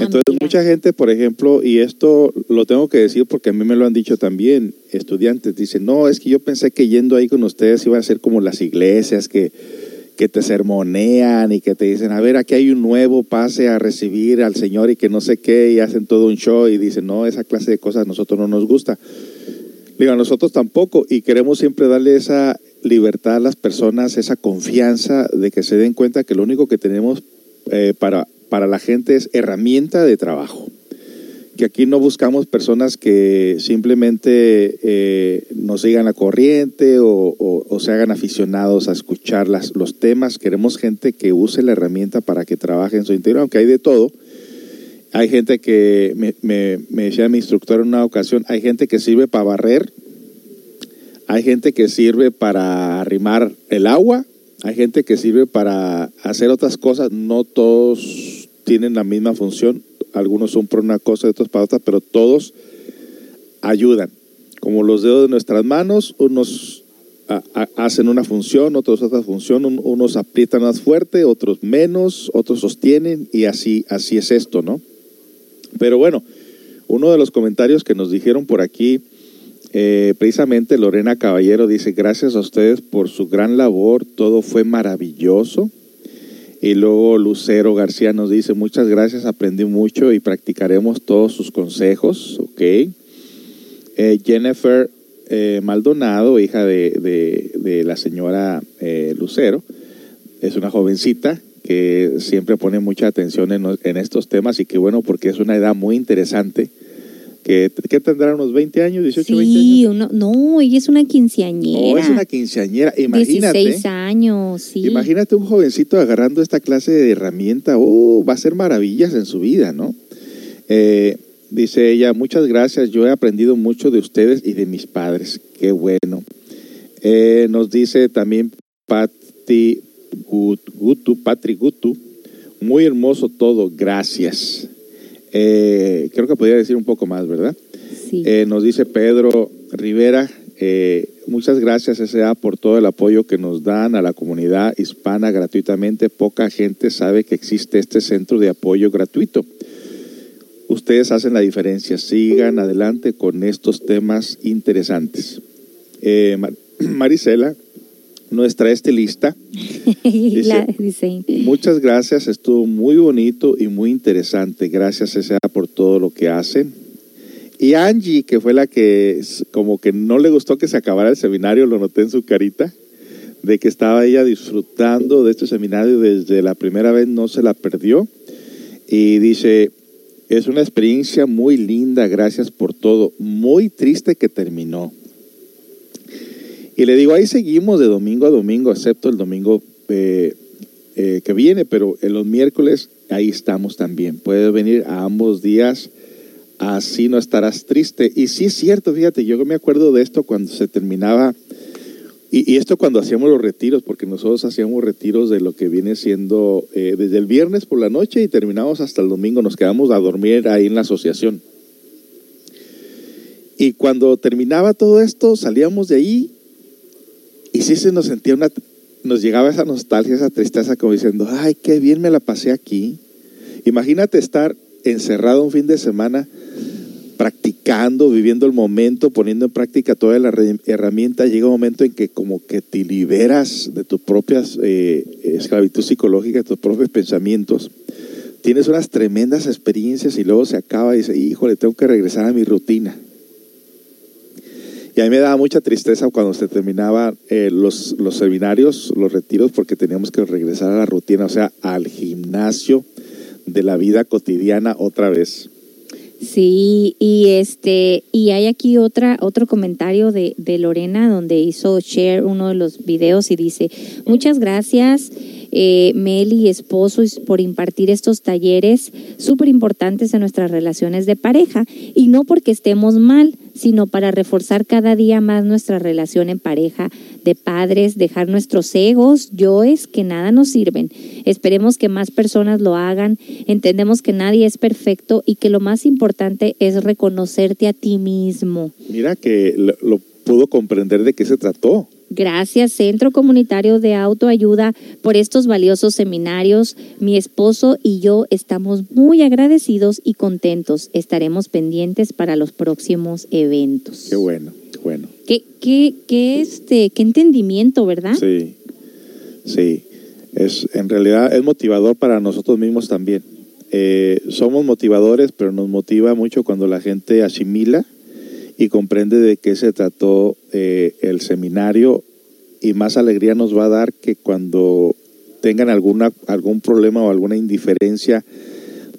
Entonces mucha gente, por ejemplo, y esto lo tengo que decir porque a mí me lo han dicho también, estudiantes dicen, no, es que yo pensé que yendo ahí con ustedes iba a ser como las iglesias que, que te sermonean y que te dicen, a ver, aquí hay un nuevo pase a recibir al Señor y que no sé qué, y hacen todo un show y dicen, no, esa clase de cosas a nosotros no nos gusta. Digo, a nosotros tampoco, y queremos siempre darle esa libertad a las personas, esa confianza de que se den cuenta que lo único que tenemos eh, para, para la gente es herramienta de trabajo. Que aquí no buscamos personas que simplemente eh, nos sigan la corriente o, se hagan aficionados a escuchar las, los temas. Queremos gente que use la herramienta para que trabaje en su interior, aunque hay de todo. Hay gente que, me, me- me decía mi instructor en una ocasión, hay gente que sirve para barrer, hay gente que sirve para arrimar el agua, hay gente que sirve para hacer otras cosas, no todos tienen la misma función, algunos son por una cosa y otros para otra, pero todos ayudan. Como los dedos de nuestras manos, unos hacen una función, otros otra función, un- unos aprietan más fuerte, otros menos, otros sostienen y así, así es esto, ¿no? Pero bueno, uno de los comentarios que nos dijeron por aquí, eh, precisamente Lorena Caballero dice, gracias a ustedes por su gran labor, todo fue maravilloso. Y luego Lucero García nos dice, muchas gracias, aprendí mucho y practicaremos todos sus consejos, ¿ok? Eh, Jennifer eh, Maldonado, hija de, de- de la señora eh, Lucero, es una jovencita que siempre pone mucha atención en, en estos temas y que bueno, porque es una edad muy interesante. Que, ¿Qué tendrá? ¿Unos 20 años? ¿18, 20 años? Sí, uno, no, ella es una quinceañera. No, es una quinceañera. Imagínate. 16 años, sí. Imagínate un jovencito agarrando esta clase de herramienta. Oh, va a hacer maravillas en su vida, ¿no? Eh, dice ella, muchas gracias. Yo he aprendido mucho de ustedes y de mis padres. Qué bueno. Eh, nos dice también Gut- Gutu, Patri Gutu. Muy hermoso todo. Gracias. Eh, creo que podría decir un poco más, ¿verdad? Sí. Eh, nos dice Pedro Rivera, eh, muchas gracias S.A. por todo el apoyo que nos dan a la comunidad hispana gratuitamente. Poca gente sabe que existe este centro de apoyo gratuito. Ustedes hacen la diferencia. Sigan adelante con estos temas interesantes. Mar- Marisela, nuestra estilista, La- Muchas gracias, estuvo muy bonito y muy interesante. Gracias, S.A., por todo lo que hacen. Y Angie, que fue la que como que no le gustó que se acabara el seminario, lo noté en su carita, de que estaba ella disfrutando de este seminario desde la primera vez, no se la perdió. Y dice, es una experiencia muy linda, gracias por todo. Muy triste que terminó. Y le digo, ahí seguimos de domingo a domingo, excepto el domingo eh, eh, que viene, pero en los miércoles ahí estamos también. Puedes venir a ambos días, así no estarás triste. Y sí es cierto, fíjate, yo me acuerdo de esto cuando se terminaba, y, esto cuando hacíamos los retiros, porque nosotros hacíamos retiros de lo que viene siendo eh, desde el viernes por la noche y terminamos hasta el domingo, nos quedamos a dormir ahí en la asociación. Y cuando terminaba todo esto, salíamos de ahí y sí se nos sentía una, nos llegaba esa nostalgia, esa tristeza como diciendo, ay, qué bien me la pasé aquí. Imagínate estar encerrado un fin de semana practicando, viviendo el momento, poniendo en práctica toda la herramienta, llega un momento en que como que te liberas de tus propias eh, esclavitud psicológica, de tus propios pensamientos, tienes unas tremendas experiencias y luego se acaba y dice, híjole, tengo que regresar a mi rutina. Y a mí me daba mucha tristeza cuando se terminaban eh, los, los seminarios, los retiros, porque teníamos que regresar a la rutina, o sea, al gimnasio de la vida cotidiana otra vez. Sí, y este, y hay aquí otra, otro comentario de, de Lorena donde hizo share uno de los videos y dice, muchas gracias eh, Meli y esposo por impartir estos talleres súper importantes en nuestras relaciones de pareja y no porque estemos mal, sino para reforzar cada día más nuestra relación en pareja de padres, dejar nuestros egos, yoes que nada nos sirven. Esperemos que más personas lo hagan. Entendemos que nadie es perfecto y que lo más importante es reconocerte a ti mismo. Mira que lo, lo pudo comprender de qué se trató. Gracias, Centro Comunitario de Autoayuda, por estos valiosos seminarios. Mi esposo y yo estamos muy agradecidos y contentos. Estaremos pendientes para los próximos eventos. Qué bueno, qué bueno. Qué, qué, qué, este, qué entendimiento, ¿verdad? Sí, sí. Es, en realidad es motivador para nosotros mismos también. Eh, somos motivadores, pero nos motiva mucho cuando la gente asimila y comprende de qué se trató eh, el seminario y más alegría nos va a dar que cuando tengan alguna, algún problema o alguna indiferencia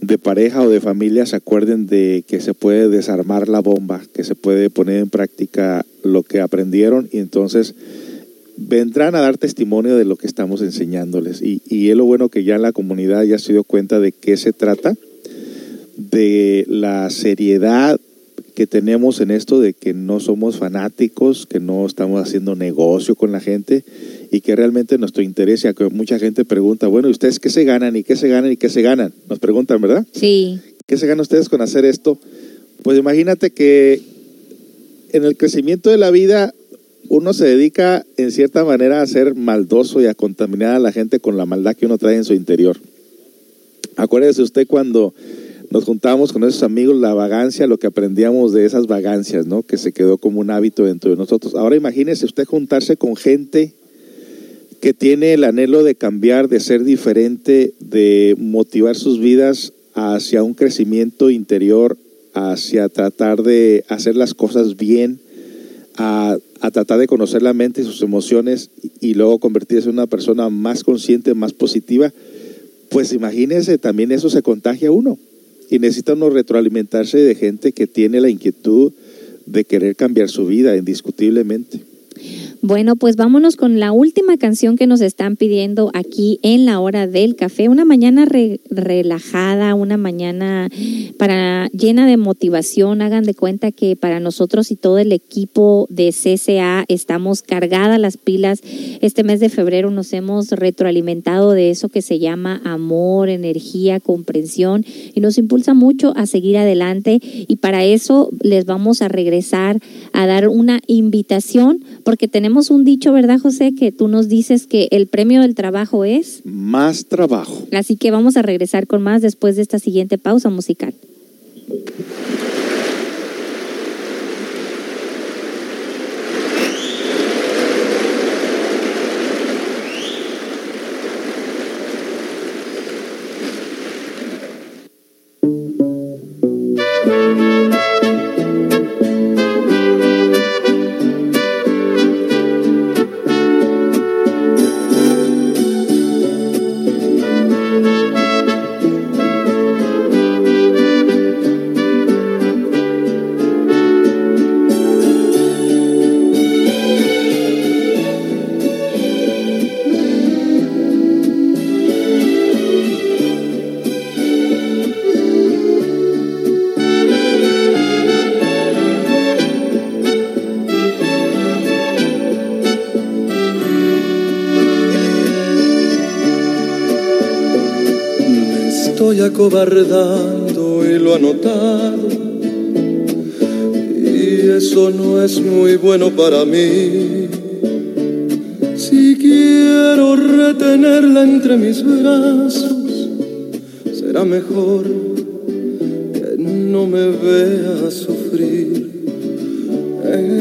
de pareja o de familia se acuerden de que se puede desarmar la bomba, que se puede poner en práctica lo que aprendieron y entonces vendrán a dar testimonio de lo que estamos enseñándoles. Y, y es lo bueno que ya la comunidad ya se dio cuenta de qué se trata, de la seriedad que tenemos en esto de que no somos fanáticos, que no estamos haciendo negocio con la gente y que realmente nuestro interés, ya que mucha gente pregunta, bueno, ¿y ustedes qué se ganan y qué se ganan y qué se ganan? Nos preguntan, ¿verdad? Sí. ¿Qué se ganan ustedes con hacer esto? Pues imagínate que en el crecimiento de la vida uno se dedica en cierta manera a ser maldoso y a contaminar a la gente con la maldad que uno trae en su interior. Acuérdese usted cuando nos juntábamos con esos amigos, la vagancia, lo que aprendíamos de esas vagancias, ¿no? Que se quedó como un hábito dentro de nosotros. Ahora imagínese usted juntarse con gente que tiene el anhelo de cambiar, de ser diferente, de motivar sus vidas hacia un crecimiento interior, hacia tratar de hacer las cosas bien, a, a tratar de conocer la mente y sus emociones y, y luego convertirse en una persona más consciente, más positiva pues imagínese, también eso se contagia a uno. Y necesita uno retroalimentarse de gente que tiene la inquietud de querer cambiar su vida, indiscutiblemente. Bueno, pues vámonos con la última canción que nos están pidiendo aquí en la hora del café. Una mañana re- relajada, una mañana para llena de motivación. Hagan de cuenta que para nosotros y todo el equipo de CCA estamos cargadas las pilas. Este mes de febrero nos hemos retroalimentado de eso que se llama amor, energía, comprensión y nos impulsa mucho a seguir adelante. Y para eso les vamos a regresar a dar una invitación porque tenemos un dicho, ¿verdad, José? Que tú nos dices que el premio del trabajo es. Más trabajo. Así que vamos a regresar con más después de esta siguiente pausa musical. Estoy acobardando y lo ha notado. Y eso no es muy bueno para mí. Si quiero retenerla entre mis brazos, será mejor que no me vea sufrir.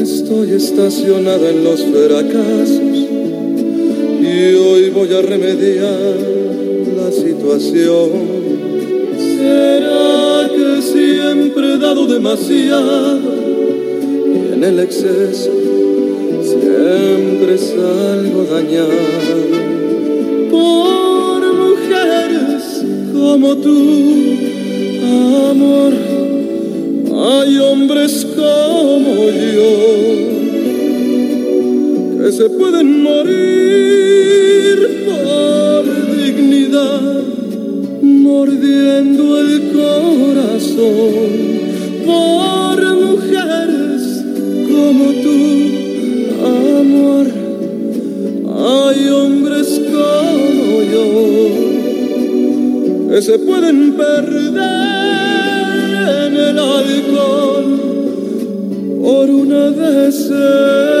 Estoy estacionada en los fracasos y hoy voy a remediar la situación. Demasiado y en el exceso siempre salgo dañado? Por mujeres como tú, amor, hay hombres como yo que se pueden morir por dignidad, mordiendo el corazón, por mujeres como tú, amor. Hay hombres como yo que se pueden perder en el alcohol por una decepción.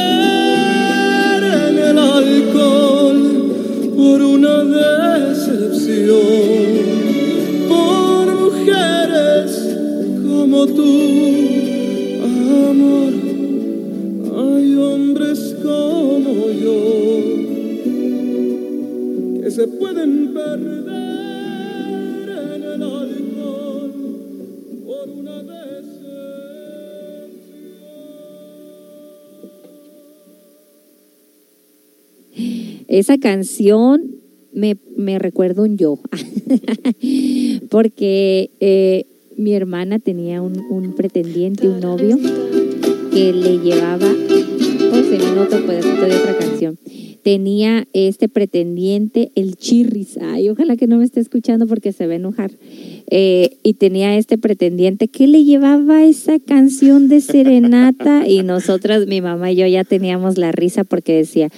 por una decepción, por mujeres como tú, Esa canción me, me recuerda un yo, porque eh, mi hermana tenía un, un pretendiente, un novio, que le llevaba, se me otro pedacito de otra canción, tenía este pretendiente, el chirris, ay, ojalá que no me esté escuchando porque se va a enojar, Eh, y tenía este pretendiente que le llevaba esa canción de serenata y nosotras, mi mamá y yo ya teníamos la risa porque decía,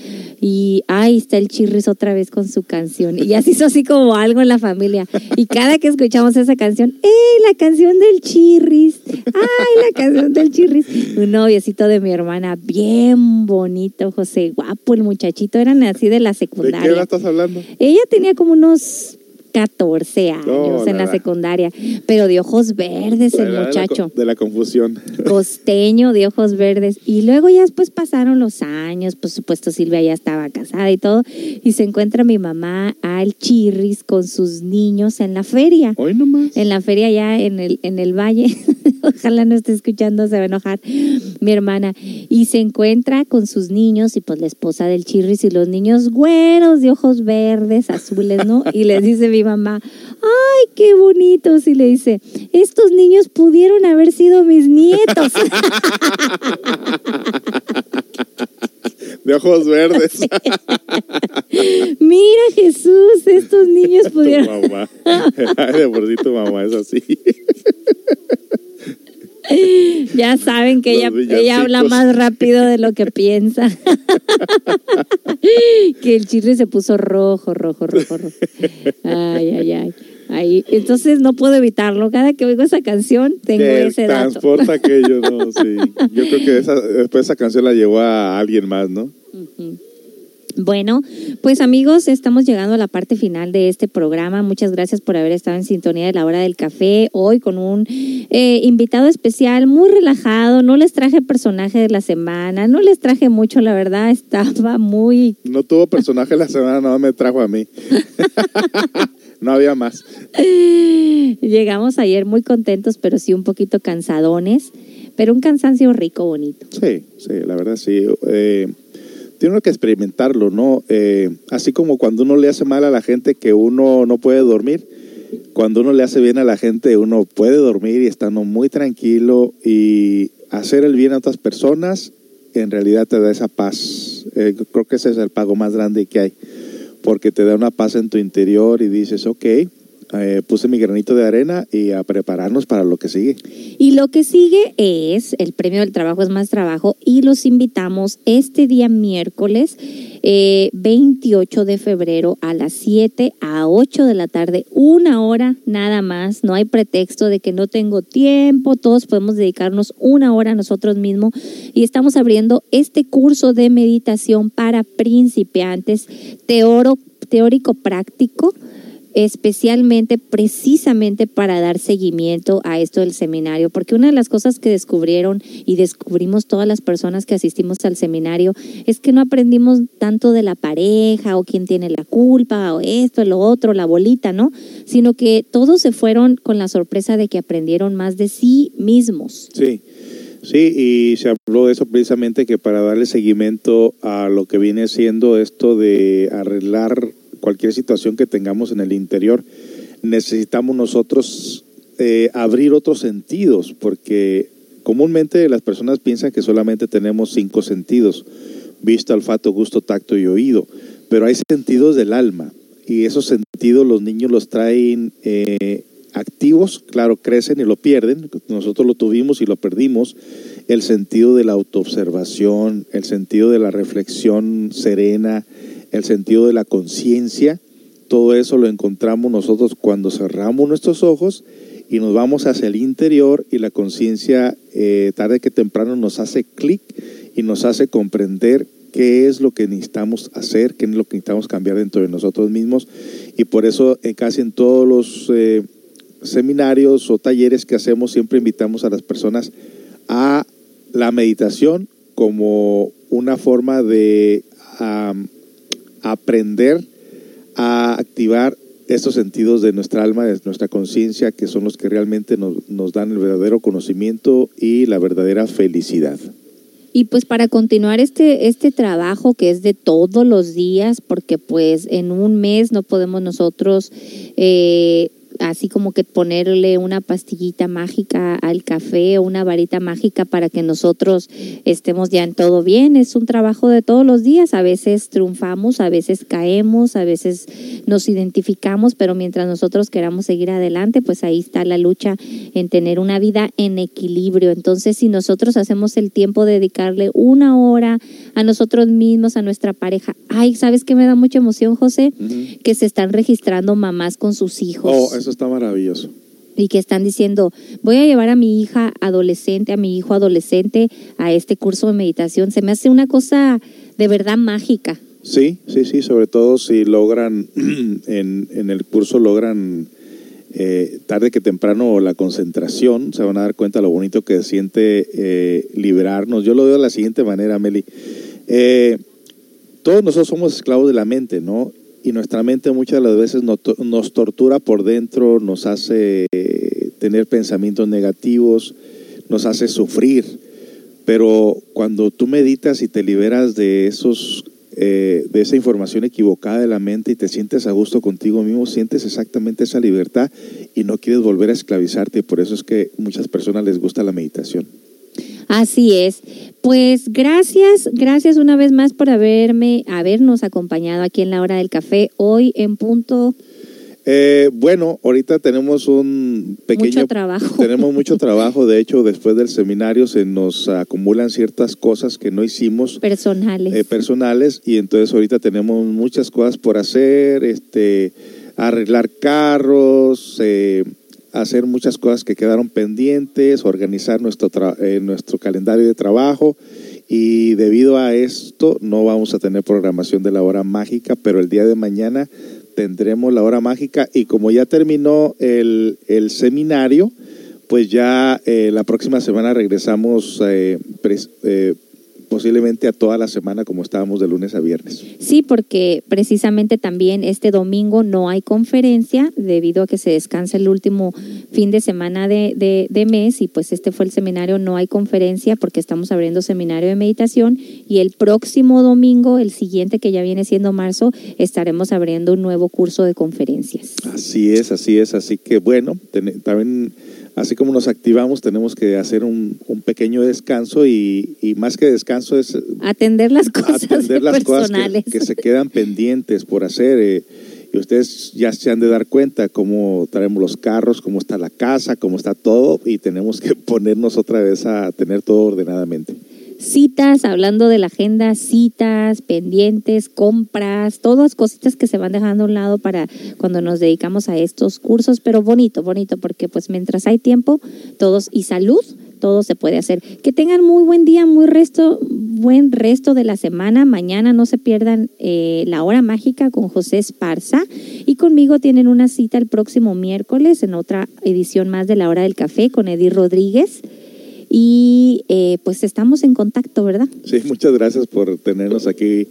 y ahí está el chirris otra vez con su canción. Y ya se hizo así como algo en la familia. Y cada que escuchamos esa canción, ¡eh! La canción del chirris. ¡Ay, la canción del chirris! Un noviecito de mi hermana, bien bonito, José, guapo el muchachito. Eran así de la ¿De qué secundaria. hora estás hablando? Ella tenía como unos 14 años No, en la secundaria, pero de ojos verdes el De la- muchacho De la confusión. costeño de ojos verdes. Y luego ya después pasaron los años, por supuesto Silvia ya estaba casada y todo, y se encuentra mi mamá al chirris con sus niños en la feria. Hoy nomás. En la feria ya en el, en el valle. Ojalá no esté escuchando, se va a enojar mi hermana. Y se encuentra con sus niños y pues la esposa del chirris y los niños güeros de ojos verdes, azules, ¿no? Y les dice mi mamá, ay, qué bonitos. Y le dice, estos niños pudieron haber sido mis nietos. De ojos verdes. Mira Jesús, estos niños tu pudieron... mamá. Ay, de por sí tu mamá es así. Ya saben que ella, ella habla más rápido de lo que piensa. que el chirri se puso rojo, rojo, rojo, rojo. Ay, ay, ay. Ahí. Entonces no puedo evitarlo. Cada que oigo esa canción tengo ese dato. transporta aquello, ¿no? Sí. Yo creo que esa, después esa canción la llevó a alguien más, ¿no? Bueno, pues amigos, estamos llegando a la parte final de este programa. Muchas gracias por haber estado en sintonía de la hora del café. Hoy con un eh, invitado especial, muy relajado. No les traje personaje de la semana, no les traje mucho, la verdad. Estaba muy No tuvo personaje la semana, no me trajo a mí. no había más. Llegamos ayer muy contentos, pero sí un poquito cansadones, pero un cansancio rico, bonito. Sí, sí, la verdad sí. Eh, tiene uno que experimentarlo, ¿no? Eh, así como cuando uno le hace mal a la gente que uno no puede dormir, cuando uno le hace bien a la gente uno puede dormir y estando muy tranquilo y hacer el bien a otras personas en realidad te da esa paz. Eh, creo que ese es el pago más grande que hay, porque te da una paz en tu interior y dices, ok, eh, puse mi granito de arena y a prepararnos para lo que sigue. Y lo que sigue es el premio del trabajo es más trabajo y los invitamos este día miércoles eh, 28 de febrero a las 7 a 8 de la tarde, una hora nada más, no hay pretexto de que no tengo tiempo, todos podemos dedicarnos una hora a nosotros mismos y estamos abriendo este curso de meditación para principiantes, teórico práctico especialmente precisamente para dar seguimiento a esto del seminario, porque una de las cosas que descubrieron y descubrimos todas las personas que asistimos al seminario es que no aprendimos tanto de la pareja o quién tiene la culpa o esto, lo otro, la bolita, ¿no? Sino que todos se fueron con la sorpresa de que aprendieron más de sí mismos. Sí, sí, y se habló de eso precisamente que para darle seguimiento a lo que viene siendo esto de arreglar cualquier situación que tengamos en el interior, necesitamos nosotros eh, abrir otros sentidos, porque comúnmente las personas piensan que solamente tenemos cinco sentidos, vista, olfato, gusto, tacto y oído, pero hay sentidos del alma, y esos sentidos los niños los traen eh, activos, claro, crecen y lo pierden, nosotros lo tuvimos y lo perdimos, el sentido de la autoobservación, el sentido de la reflexión serena, el sentido de la conciencia, todo eso lo encontramos nosotros cuando cerramos nuestros ojos y nos vamos hacia el interior y la conciencia eh, tarde que temprano nos hace clic y nos hace comprender qué es lo que necesitamos hacer, qué es lo que necesitamos cambiar dentro de nosotros mismos. Y por eso eh, casi en todos los eh, seminarios o talleres que hacemos, siempre invitamos a las personas a la meditación como una forma de aprender a activar estos sentidos de nuestra alma, de nuestra conciencia, que son los que realmente nos, nos dan el verdadero conocimiento y la verdadera felicidad. Y pues para continuar este, este trabajo que es de todos los días, porque pues en un mes no podemos nosotros eh, así como que ponerle una pastillita mágica al café o una varita mágica para que nosotros estemos ya en todo bien. Es un trabajo de todos los días. A veces triunfamos, a veces caemos, a veces nos identificamos, pero mientras nosotros queramos seguir adelante, pues ahí está la lucha en tener una vida en equilibrio. Entonces, si nosotros hacemos el tiempo de dedicarle una hora a nosotros mismos, a nuestra pareja, ay, ¿sabes qué me da mucha emoción, José? Que se están registrando mamás con sus hijos Oh, eso está maravilloso. y que están diciendo, voy a llevar a mi hija adolescente, a mi hijo adolescente a este curso de meditación. Se me hace una cosa de verdad mágica. Sí, sí, sí, sobre todo si logran, en, en el curso logran eh, tarde que temprano la concentración, se van a dar cuenta lo bonito que siente eh, liberarnos. Yo lo veo de la siguiente manera, Meli. Eh, todos nosotros somos esclavos de la mente, ¿no? Y nuestra mente muchas de las veces nos, to- nos tortura por dentro, nos hace eh, tener pensamientos negativos, nos hace sufrir. Pero cuando tú meditas y te liberas de esos eh, de esa información equivocada de la mente y te sientes a gusto contigo mismo, sientes exactamente esa libertad y no quieres volver a esclavizarte. Por eso es que muchas personas les gusta la meditación. Así es. Pues gracias, gracias una vez más por haberme, habernos acompañado aquí en la hora del café hoy en punto. Eh, bueno, ahorita tenemos un pequeño Mucho trabajo. Tenemos mucho trabajo. De hecho, después del seminario se nos acumulan ciertas cosas que no hicimos Personales. eh, personales y entonces ahorita tenemos muchas cosas por hacer, este, arreglar carros, eh, hacer muchas cosas que quedaron pendientes, organizar nuestro eh, nuestro calendario de trabajo y debido a esto no vamos a tener programación de la hora mágica, pero el día de mañana tendremos la hora mágica y como ya terminó el, el seminario, pues ya eh, la próxima semana regresamos eh, eh, posiblemente a toda la semana como estábamos de lunes a viernes. Sí, porque precisamente también este domingo no hay conferencia debido a que se descansa el último fin de semana de, de- de mes y pues este fue el seminario, no hay conferencia porque estamos abriendo seminario de meditación y el próximo domingo, el siguiente que ya viene siendo marzo, estaremos abriendo un nuevo curso de conferencias. Así es, así es. Así que bueno, ten- también así como nos activamos, tenemos que hacer un, un pequeño descanso y, y más que descanso es Atender las cosas atender las cosas personales. que, que se quedan pendientes por hacer. eh, y ustedes ya se han de dar cuenta cómo traemos los carros, cómo está la casa, cómo está todo y tenemos que ponernos otra vez a tener todo ordenadamente. Citas, hablando de la agenda, citas, pendientes, compras, todas cositas que se van dejando a un lado para cuando nos dedicamos a estos cursos, pero bonito, bonito, porque pues mientras hay tiempo, todos y salud, todo se puede hacer. Que tengan muy buen día, muy resto, buen resto de la semana. Mañana no se pierdan eh, la hora mágica con José Esparza y conmigo tienen una cita el próximo miércoles en otra edición más de la hora del café con Edith Rodríguez. Y eh, pues estamos en contacto, ¿verdad? Sí, muchas gracias por tenernos aquí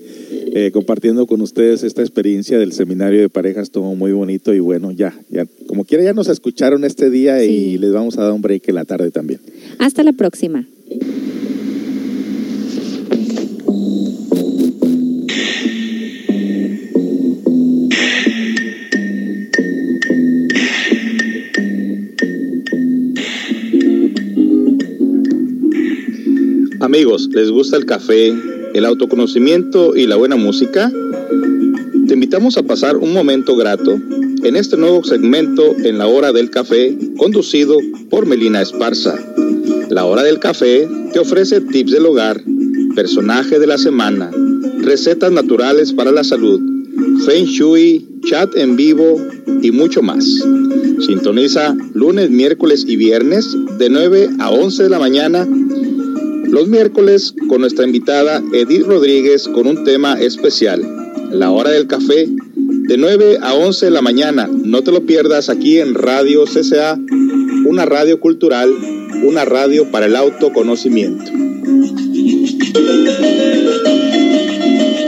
eh, compartiendo con ustedes esta experiencia del seminario de parejas, todo muy bonito y bueno, ya, ya, como quiera ya nos escucharon este día y les vamos a dar un break en la tarde también. Hasta la próxima. Amigos, ¿les gusta el café, el autoconocimiento y la buena música? Te invitamos a pasar un momento grato en este nuevo segmento en la hora del café conducido por Melina Esparza. La hora del café te ofrece tips del hogar, personaje de la semana, recetas naturales para la salud, feng shui, chat en vivo y mucho más. Sintoniza lunes, miércoles y viernes de 9 a 11 de la mañana los miércoles con nuestra invitada Edith Rodríguez con un tema especial, la hora del café, de 9 a 11 de la mañana. No te lo pierdas aquí en Radio CCA, una radio cultural, una radio para el autoconocimiento.